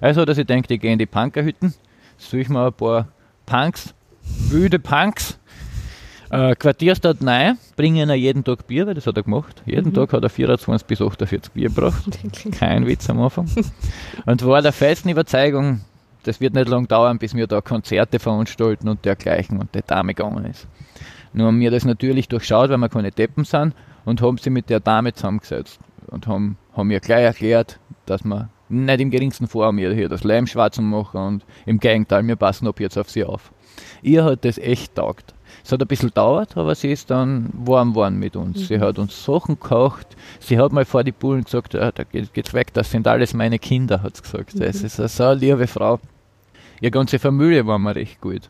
Also, dass ich denke, ich gehe in die Punkerhütten suche ich mir ein paar Punks, wilde Punks, äh, Quartierstadt rein, bringe ihnen jeden Tag Bier, weil das hat er gemacht. Jeden mhm. Tag hat er 24 bis 48 Bier gebracht. Kein Witz am Anfang. Und war der festen Überzeugung, das wird nicht lang dauern, bis wir da Konzerte veranstalten und dergleichen und die Dame gegangen ist. Nur haben wir das natürlich durchschaut, weil wir keine Deppen sind und haben sie mit der Dame zusammengesetzt und haben, haben mir gleich erklärt, dass wir nicht im geringsten vor mir hier das Leim schwarz machen und im Gegenteil, wir passen ab jetzt auf sie auf. Ihr hat das echt taugt. Es hat ein bisschen dauert, aber sie ist dann warm geworden mit uns. Mhm. Sie hat uns Sachen gekocht. Sie hat mal vor die Bullen gesagt, ah, da geht, geht's weg, das sind alles meine Kinder, hat sie gesagt. Mhm. Das ist eine so liebe Frau. Ihre ganze Familie war mir recht gut.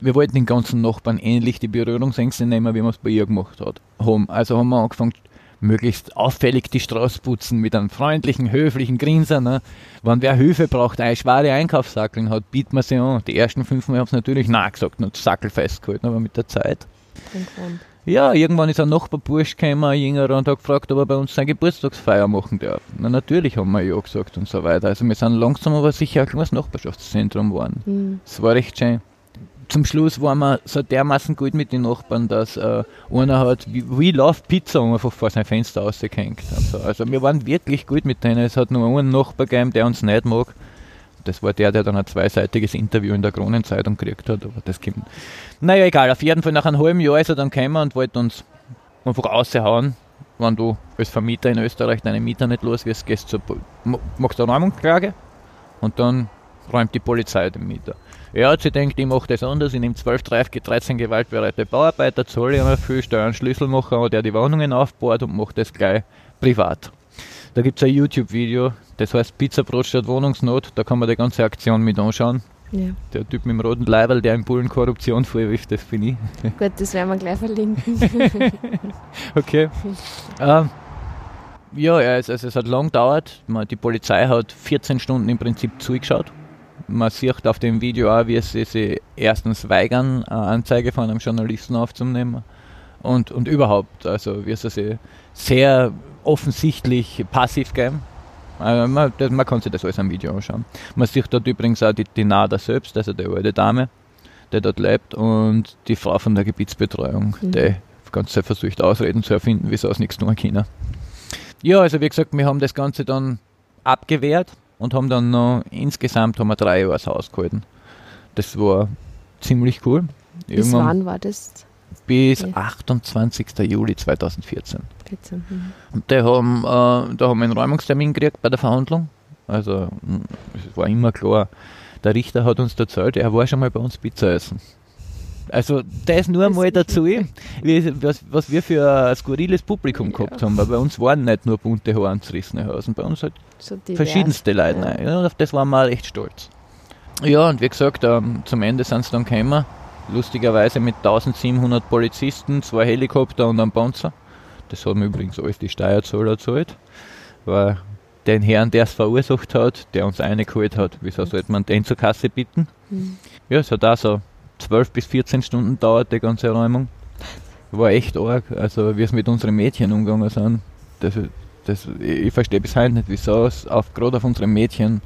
Wir wollten den ganzen Nachbarn ähnlich die Berührungsängste nehmen, wie wir es bei ihr gemacht hat, haben. Also haben wir angefangen, möglichst auffällig die Straße putzen mit einem freundlichen, höflichen Grinsen. Ne? Wenn wer Hilfe braucht, eine schwere Einkaufssackeln hat, bietet man sie an. Die ersten fünf Mal haben sie natürlich nein gesagt und Sackel festgehalten, aber mit der Zeit. Ja, irgendwann ist ein Nachbarbursch gekommen, ein Jüngerer, und hat gefragt, ob er bei uns seine Geburtstagsfeier machen darf. Na, natürlich haben wir ja gesagt und so weiter. Also wir sind langsam aber sicher ein kleines Nachbarschaftszentrum geworden. Es mhm. war recht schön zum Schluss waren wir so dermaßen gut mit den Nachbarn, dass äh, einer hat We Love Pizza einfach vor sein Fenster ausgehängt. Also, also wir waren wirklich gut mit denen. Es hat nur einen Nachbar gegeben, der uns nicht mag. Das war der, der dann ein zweiseitiges Interview in der Kronenzeitung gekriegt hat, aber das kommt. Naja, egal, auf jeden Fall nach einem halben Jahr ist er dann gekommen und wollte uns einfach raushauen, wenn du als Vermieter in Österreich deine Mieter nicht los wirst, gehst zur, machst du eine Räumungsklage und dann räumt die Polizei den Mieter. Hat sich gedacht, ich mache das anders, ich nehme 12, 13 gewaltbereite Bauarbeiter, zahle ihnen viel, stelle einen Schlüsselmacher der die Wohnungen aufbaut und macht das gleich privat. Da gibt es ein YouTube-Video, das heißt Pizzabrot statt Wohnungsnot, da kann man die ganze Aktion mit anschauen. Ja. Der Typ mit dem roten Leiberl, der in Bullen Korruption vorwirft, das bin ich. Gut, das werden wir gleich verlinken. okay. ähm, ja, also es hat lang gedauert. Die Polizei hat 14 Stunden im Prinzip zugeschaut man sieht auf dem Video auch, wie sie sich erstens weigern, eine Anzeige von einem Journalisten aufzunehmen und, und überhaupt, also wie sie sich sehr offensichtlich passiv geben. Also man, das, man, kann sich das alles am Video anschauen. Man sieht dort übrigens auch die, die Nada selbst, also die alte Dame, die dort lebt und die Frau von der Gebietsbetreuung, mhm. die ganz versucht Ausreden zu erfinden, wieso es nichts tun kann. Ja, also wie gesagt, wir haben das Ganze dann abgewehrt und haben dann noch insgesamt haben wir drei Jahre das Haus gehalten. Das war ziemlich cool. Bis wann war das? Bis ja. 28. Juli 2014. 14, mhm. Und da haben, äh, da haben wir einen Räumungstermin gekriegt bei der Verhandlung. Also es war immer klar, der Richter hat uns erzählt, er war schon mal bei uns Pizza essen. Also das nur das mal dazu, wie, was, was wir für ein skurriles Publikum gehabt ja. haben, weil bei uns waren nicht nur bunte Haare und zerrissene Hasen, bei uns halt so verschiedenste Leute. Ja. Ja, auf das waren wir echt stolz. Ja, und wie gesagt, ähm, zum Ende sind sie dann gekommen, lustigerweise mit 1700 Polizisten, zwei Helikopter und einem Panzer. Das haben übrigens alles die Steuerzahler erzählt, weil den Herrn, der es verursacht hat, der uns reingeholt hat, wieso sollte man den zur Kasse bitten? Mhm. Ja, es hat auch so 12 bis 14 Stunden dauert, die ganze Räumung. War echt arg, also wie es mit unseren Mädchen umgegangen sind. Das, das, ich verstehe bis heute nicht, wieso es auf, gerade auf unsere Mädchen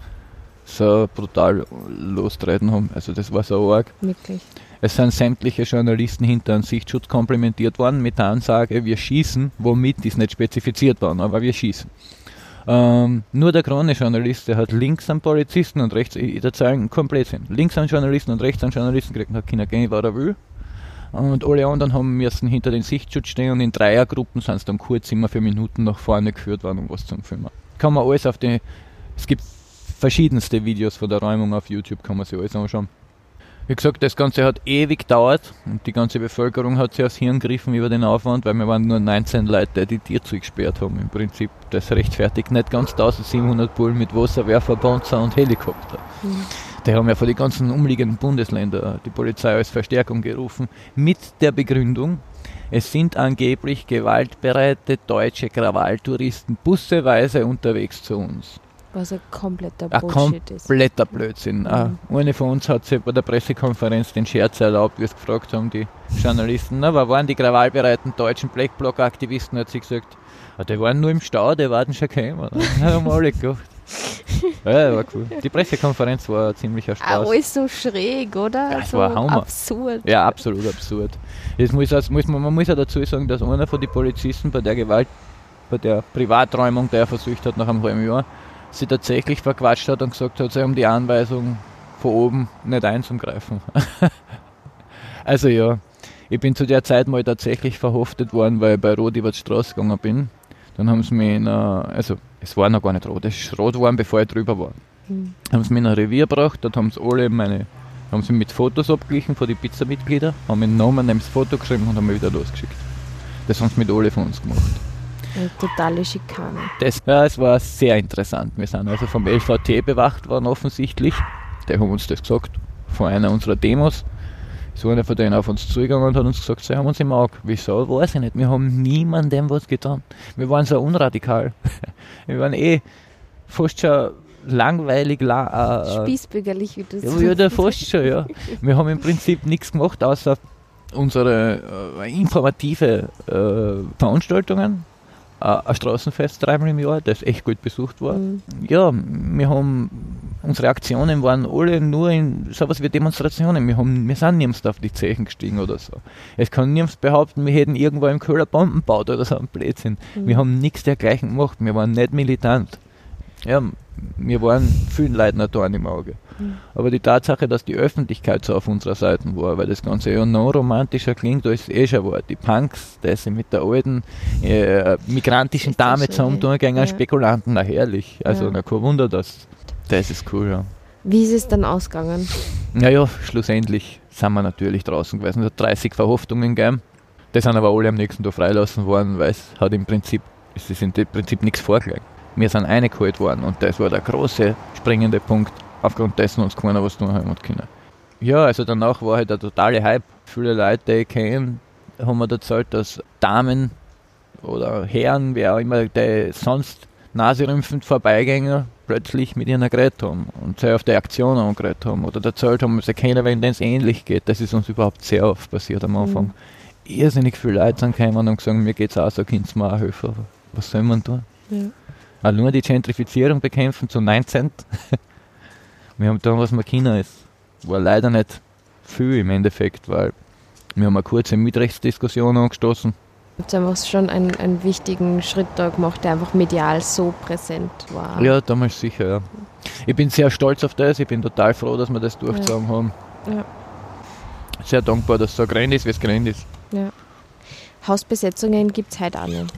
so brutal lostreten haben. Also das war so arg. Wirklich. Es sind sämtliche Journalisten hinter einem Sichtschutz komplimentiert worden mit der Ansage, wir schießen, womit ist nicht spezifiziert worden, aber wir schießen. Ähm, nur der Krone-Journalist, der hat links einen Polizisten und rechts, ich erzähle komplett Sinn. Links einen Journalisten und rechts einen Journalisten gekriegt und hat können gehen, was er will. Und alle anderen haben müssen hinter den Sichtschutz stehen und in Dreiergruppen sind sie dann kurz immer für Minuten nach vorne geführt worden, um was zu filmen. Kann man alles auf die, es gibt verschiedenste Videos von der Räumung auf YouTube, kann man sich alles anschauen. Wie gesagt, das Ganze hat ewig gedauert und die ganze Bevölkerung hat sich aus Hirn gegriffen über den Aufwand, weil wir waren nur 19 Leute, die die Tier gesperrt haben. Im Prinzip, das rechtfertigt nicht ganz 1700 Bullen mit Wasserwerfer, Panzer und Helikopter. Mhm. Die haben ja von den ganzen umliegenden Bundesländern die Polizei als Verstärkung gerufen, mit der Begründung, es sind angeblich gewaltbereite deutsche Krawalltouristen busseweise unterwegs zu uns. Was ein kompletter Ein Bullshit ist. kompletter Blödsinn. Mhm. Mhm. Eine von uns hat sich bei der Pressekonferenz den Scherz erlaubt, wie es gefragt haben, die Journalisten, na, was waren die krawallbereiten deutschen Blackblock-Aktivisten? Hat sie gesagt, ah, die waren nur im Stau, die warten schon gekommen. Haben alle gelacht. Ja, war cool. Die Pressekonferenz war ein ziemlicher Ah, alles so schräg, oder? Ja, so war Hammer. absurd. Ja, absolut absurd. Jetzt muss, also, muss man, man muss ja dazu sagen, dass einer von den Polizisten bei der Gewalt, bei der Privaträumung, der er versucht hat nach einem halben Jahr, sie tatsächlich verquatscht hat und gesagt hat, sie haben die Anweisung von oben nicht einzugreifen. also ja, ich bin zu der Zeit mal tatsächlich verhaftet worden, weil ich bei Rot über die Straße gegangen bin. Dann haben sie mich in, eine- also es war noch gar nicht rot, es ist rot geworden, bevor ich drüber war. Hm. Haben sie mich in ein Revier gebracht, dort haben sie alle meine, haben sie mit Fotos abgeglichen von den Pizza-Mitgliedern, haben meinen Namen neben das Foto geschrieben und haben mich wieder losgeschickt. Das haben sie mit alle von uns gemacht. Eine totale Schikane. Das, ja, es war sehr interessant. Wir sind also vom LVT bewacht worden offensichtlich. Die haben uns das gesagt, von einer unserer Demos. So einer von denen auf uns zugegangen und hat uns gesagt, sie haben uns im Auge. Wieso? Weiß ich nicht. Wir haben niemandem was getan. Wir waren so unradikal. Wir waren eh fast schon langweilig. La äh, äh, Spießbürgerlich, wie du ja, sagst. ja, der fast schon, ja. Wir haben im Prinzip nichts gemacht, außer unsere äh, informative äh, Veranstaltungen. Äh, ein Straßenfest dreimal im Jahr, das echt gut besucht war. Mhm. Ja, wir haben, unsere Aktionen waren alle nur in sowas wie Demonstrationen. Wir, haben, wir sind nirgends auf die Zechen gestiegen oder so. Es kann nirgends behaupten, wir hätten irgendwo im Köhler Bomben gebaut oder so ein Blödsinn. Mhm. Wir haben nichts dergleichen gemacht. Wir waren nicht militant. Ja, wir waren vielen Leuten ein Dorn im Auge. Mhm. Aber die Tatsache, dass die Öffentlichkeit so auf unserer Seite war, weil das Ganze ja noch romantischer klingt, als es eh schon war. Die Punks, die sich mit der alten äh, migrantischen Dame gegen einen ja. Spekulanten, na herrlich. Also Ja. na, kein Wunder, dass das ist cool, ja. Wie ist es dann ausgegangen? Naja, schlussendlich sind wir natürlich draußen gewesen. Es hat 30 Verhaftungen gegeben. Die sind aber alle am nächsten Tag freigelassen worden, weil es hat im Prinzip, es ist im Prinzip nichts vorgelegt. Wir sind reingeholt worden und das war der große springende Punkt, aufgrund dessen uns keiner was tun haben können. Ja, also danach war halt der totale Hype. Viele Leute, die ich kenne, haben mir erzählt, dass Damen oder Herren, wer auch immer, die sonst naserümpfend Vorbeigänger plötzlich mit ihnen geredet haben und sie auf die Aktion angeredet haben oder erzählt haben, sie kennen, wenn es ähnlich geht. Das ist uns überhaupt sehr oft passiert am Anfang. Irrsinnig viele Leute sind gekommen und gesagt, mir geht es auch so, könnt mir auch helfen. Aber was soll man tun? Ja. Auch nur die Gentrifizierung bekämpfen zu 19. wir haben da, was wir können. Es war leider nicht viel im Endeffekt, weil wir haben eine kurze Mitrechtsdiskussion angestoßen. Habt ihr einfach schon einen, einen wichtigen Schritt da gemacht, der einfach medial so präsent war. Ja, damals sicher, ja. Ich bin sehr stolz auf das, ich bin total froh, dass wir das durchgezogen haben. Ja. Sehr dankbar, dass es so gerannt ist, wie es gerannt ist. ja. Hausbesetzungen gibt es heute auch nicht.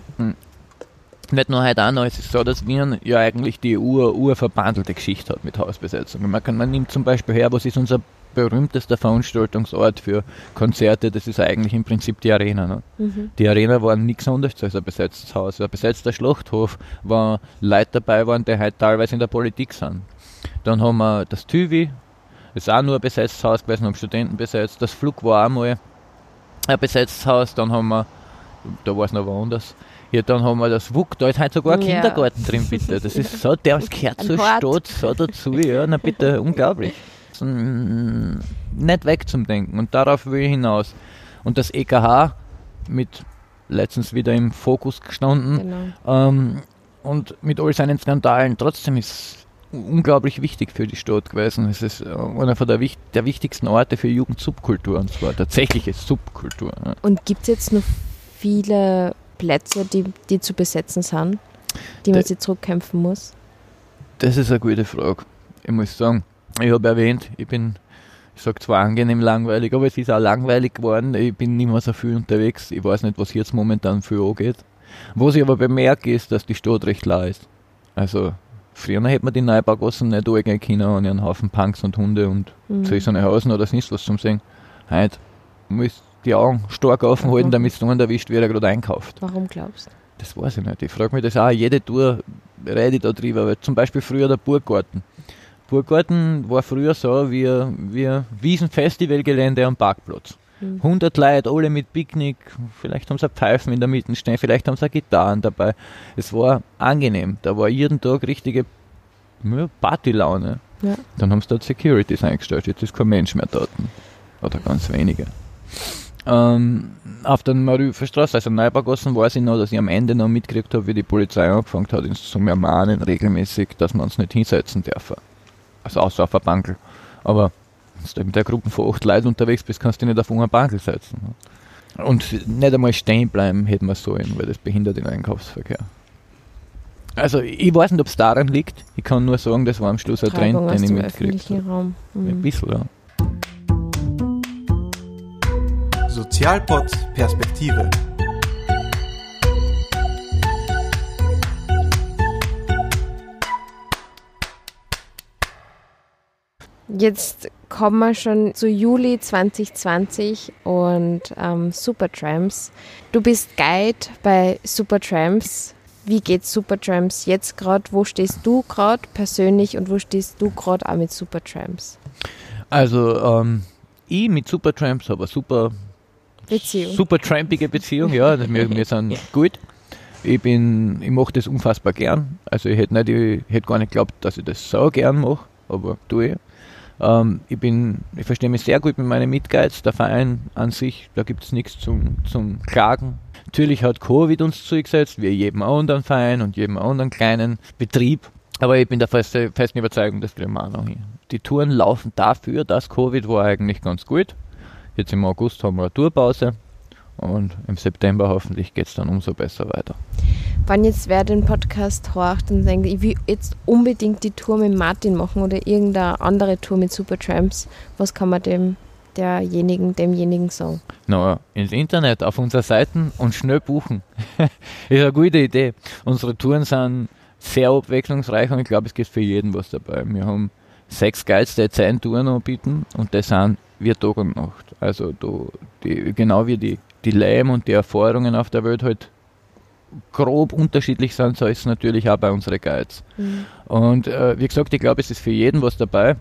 Nicht nur heute auch noch, es ist so, dass Wien ja eigentlich die ur, urverbandelte Geschichte hat mit Hausbesetzungen. Man, kann, man nimmt zum Beispiel her, was ist unser berühmtester Veranstaltungsort für Konzerte, das ist eigentlich im Prinzip die Arena. Ne? Mhm. Die Arena war nichts anderes als ein besetztes Haus. Ein besetzter Schlachthof, wo Leute dabei waren, die heute teilweise in der Politik sind. Dann haben wir das Tüvi, das ist auch nur ein besetztes Haus gewesen, haben Studenten besetzt. Das Flug war auch mal ein besetztes Haus. Dann haben wir da war es noch woanders. Ja, dann haben wir das WUK, da ist halt sogar ein Ja. Kindergarten drin, bitte. Das ist so, der gehört zur. Stadt, so dazu, ja, na bitte, unglaublich. Nicht weg zum Denken und darauf will ich hinaus. Und das EKH mit letztens wieder im Fokus gestanden, Genau. ähm, und mit all seinen Skandalen, trotzdem ist unglaublich wichtig für die Stadt gewesen. Es ist äh, einer von der, der wichtigsten Orte für Jugendsubkultur, und zwar tatsächliche Subkultur. Und gibt es jetzt noch viele Plätze, die, die zu besetzen sind, die man Da- sich zurückkämpfen muss? Das ist eine gute Frage. Ich muss sagen, ich habe erwähnt, ich bin, ich sage zwar angenehm langweilig, aber es ist auch langweilig geworden. Ich bin nicht mehr so viel unterwegs. Ich weiß nicht, was jetzt momentan für angeht. Was ich aber bemerke, ist, dass die Stadt recht leer ist. Also, früher hätte man die Neubaugassen nicht angehen können an ihren Haufen Punks und Hunde und Mhm. so Hausen oder sonst was zum Sehen. Heute muss die Augen stark offen halten, Mhm. damit es niemand erwischt, wer er gerade einkauft. Warum glaubst du? Das weiß ich nicht. Ich frage mich das auch. Jede Tour rede ich da drüber. Weil zum Beispiel früher der Burggarten. Burggarten war früher so wie, wie ein Wiesenfestivalgelände am Parkplatz. Mhm. 100 Leute, alle mit Picknick. Vielleicht haben sie Pfeifen in der Mitte stehen, vielleicht haben sie Gitarren dabei. Es war angenehm. Da war jeden Tag richtige Partylaune. Ja. Dann haben sie dort Securities eingestellt. Jetzt ist kein Mensch mehr dort. Oder ganz wenige. Ähm, auf der Marüfer Straße, also Neubaugassen, weiß ich noch, dass ich am Ende noch mitgekriegt habe, wie die Polizei angefangen hat, uns zu ermahnen, regelmäßig, dass wir uns nicht hinsetzen dürfen. Also außer auf eine Bankel. Aber wenn du mit der Gruppe von acht Leuten unterwegs bist, kannst du dich nicht auf eine Bankel setzen. Und nicht einmal stehen bleiben hätten wir sollen, weil das behindert den Einkaufsverkehr. Also ich weiß nicht, ob es daran liegt. Ich kann nur sagen, das war am Schluss ein Trend, den ich mitgekriegt habe. Raum. Ein Mhm. bisschen, ja. Sozialpod Perspektive. Jetzt kommen wir schon zu Juli 2020 und ähm, Supertramps. Du bist Guide bei Supertramps. Wie geht Supertramps jetzt gerade? Wo stehst du gerade persönlich und wo stehst du gerade auch mit Supertramps? Also, ähm, ich mit Supertramps habe eine super, Beziehung. super trampige Beziehung, ja, wir, wir sind gut. Ich bin, ich mache das unfassbar gern. Also ich hätte nicht, ich hätte gar nicht geglaubt, dass ich das so gern mache, aber tue ich. Ähm, ich bin, ich verstehe mich sehr gut mit meinen Mitguides. Der Verein an sich, da gibt es nichts zum, zum Klagen. Natürlich hat Covid uns zugesetzt, wie jedem anderen Verein und jedem anderen kleinen Betrieb. Aber ich bin der feste, festen Überzeugung, das kriegen wir auch noch hin. Die Touren laufen dafür, dass Covid war eigentlich ganz gut. Jetzt im August haben wir eine Tourpause und im September hoffentlich geht es dann umso besser weiter. Wenn jetzt wer den Podcast horcht und denkt, ich will jetzt unbedingt die Tour mit Martin machen oder irgendeine andere Tour mit Supertramps, was kann man dem derjenigen, demjenigen sagen? Na, ins Internet, auf unserer Seiten und schnell buchen. ist eine gute Idee. Unsere Touren sind sehr abwechslungsreich und ich glaube, es gibt für jeden was dabei. Wir haben sechs Guides, die zehn Touren anbieten und das sind wir Tag und Nacht. Also da, die, genau wie die, die Lärm und die Erfahrungen auf der Welt halt grob unterschiedlich sind, so ist es natürlich auch bei unseren Guides. Und äh, wie gesagt, ich glaube, es ist für jeden was dabei.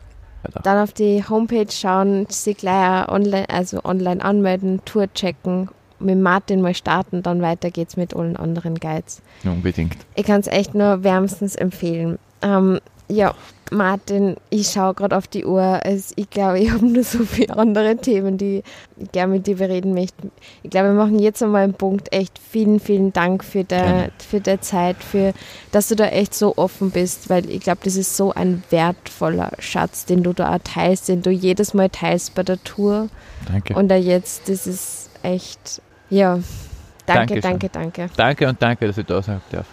Dann auf die Homepage schauen, sich gleich online, also online anmelden, Tour checken, mit Martin mal starten, dann weiter geht's mit allen anderen Guides. Unbedingt. Ich kann es echt nur wärmstens empfehlen. Ähm, ja, Martin, ich schaue gerade auf die Uhr. Es, ich glaube, ich habe nur so viele andere Themen, die ich gerne mit dir bereden möchte. Ich glaube, wir machen jetzt einmal einen Punkt. Echt vielen, vielen Dank für der, Gerne. für der Zeit, für, dass du da echt so offen bist, weil ich glaube, das ist so ein wertvoller Schatz, den du da auch teilst, den du jedes Mal teilst bei der Tour. Danke. Und da jetzt, das ist echt, ja, danke, Dankeschön. danke, danke. danke und danke, dass ich da sein darf.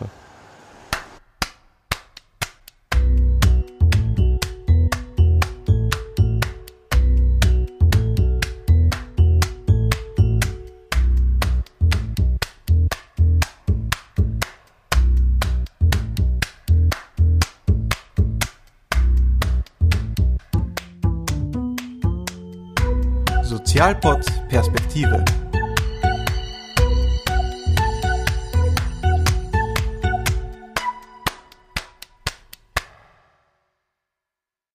Sozialpod Perspektive.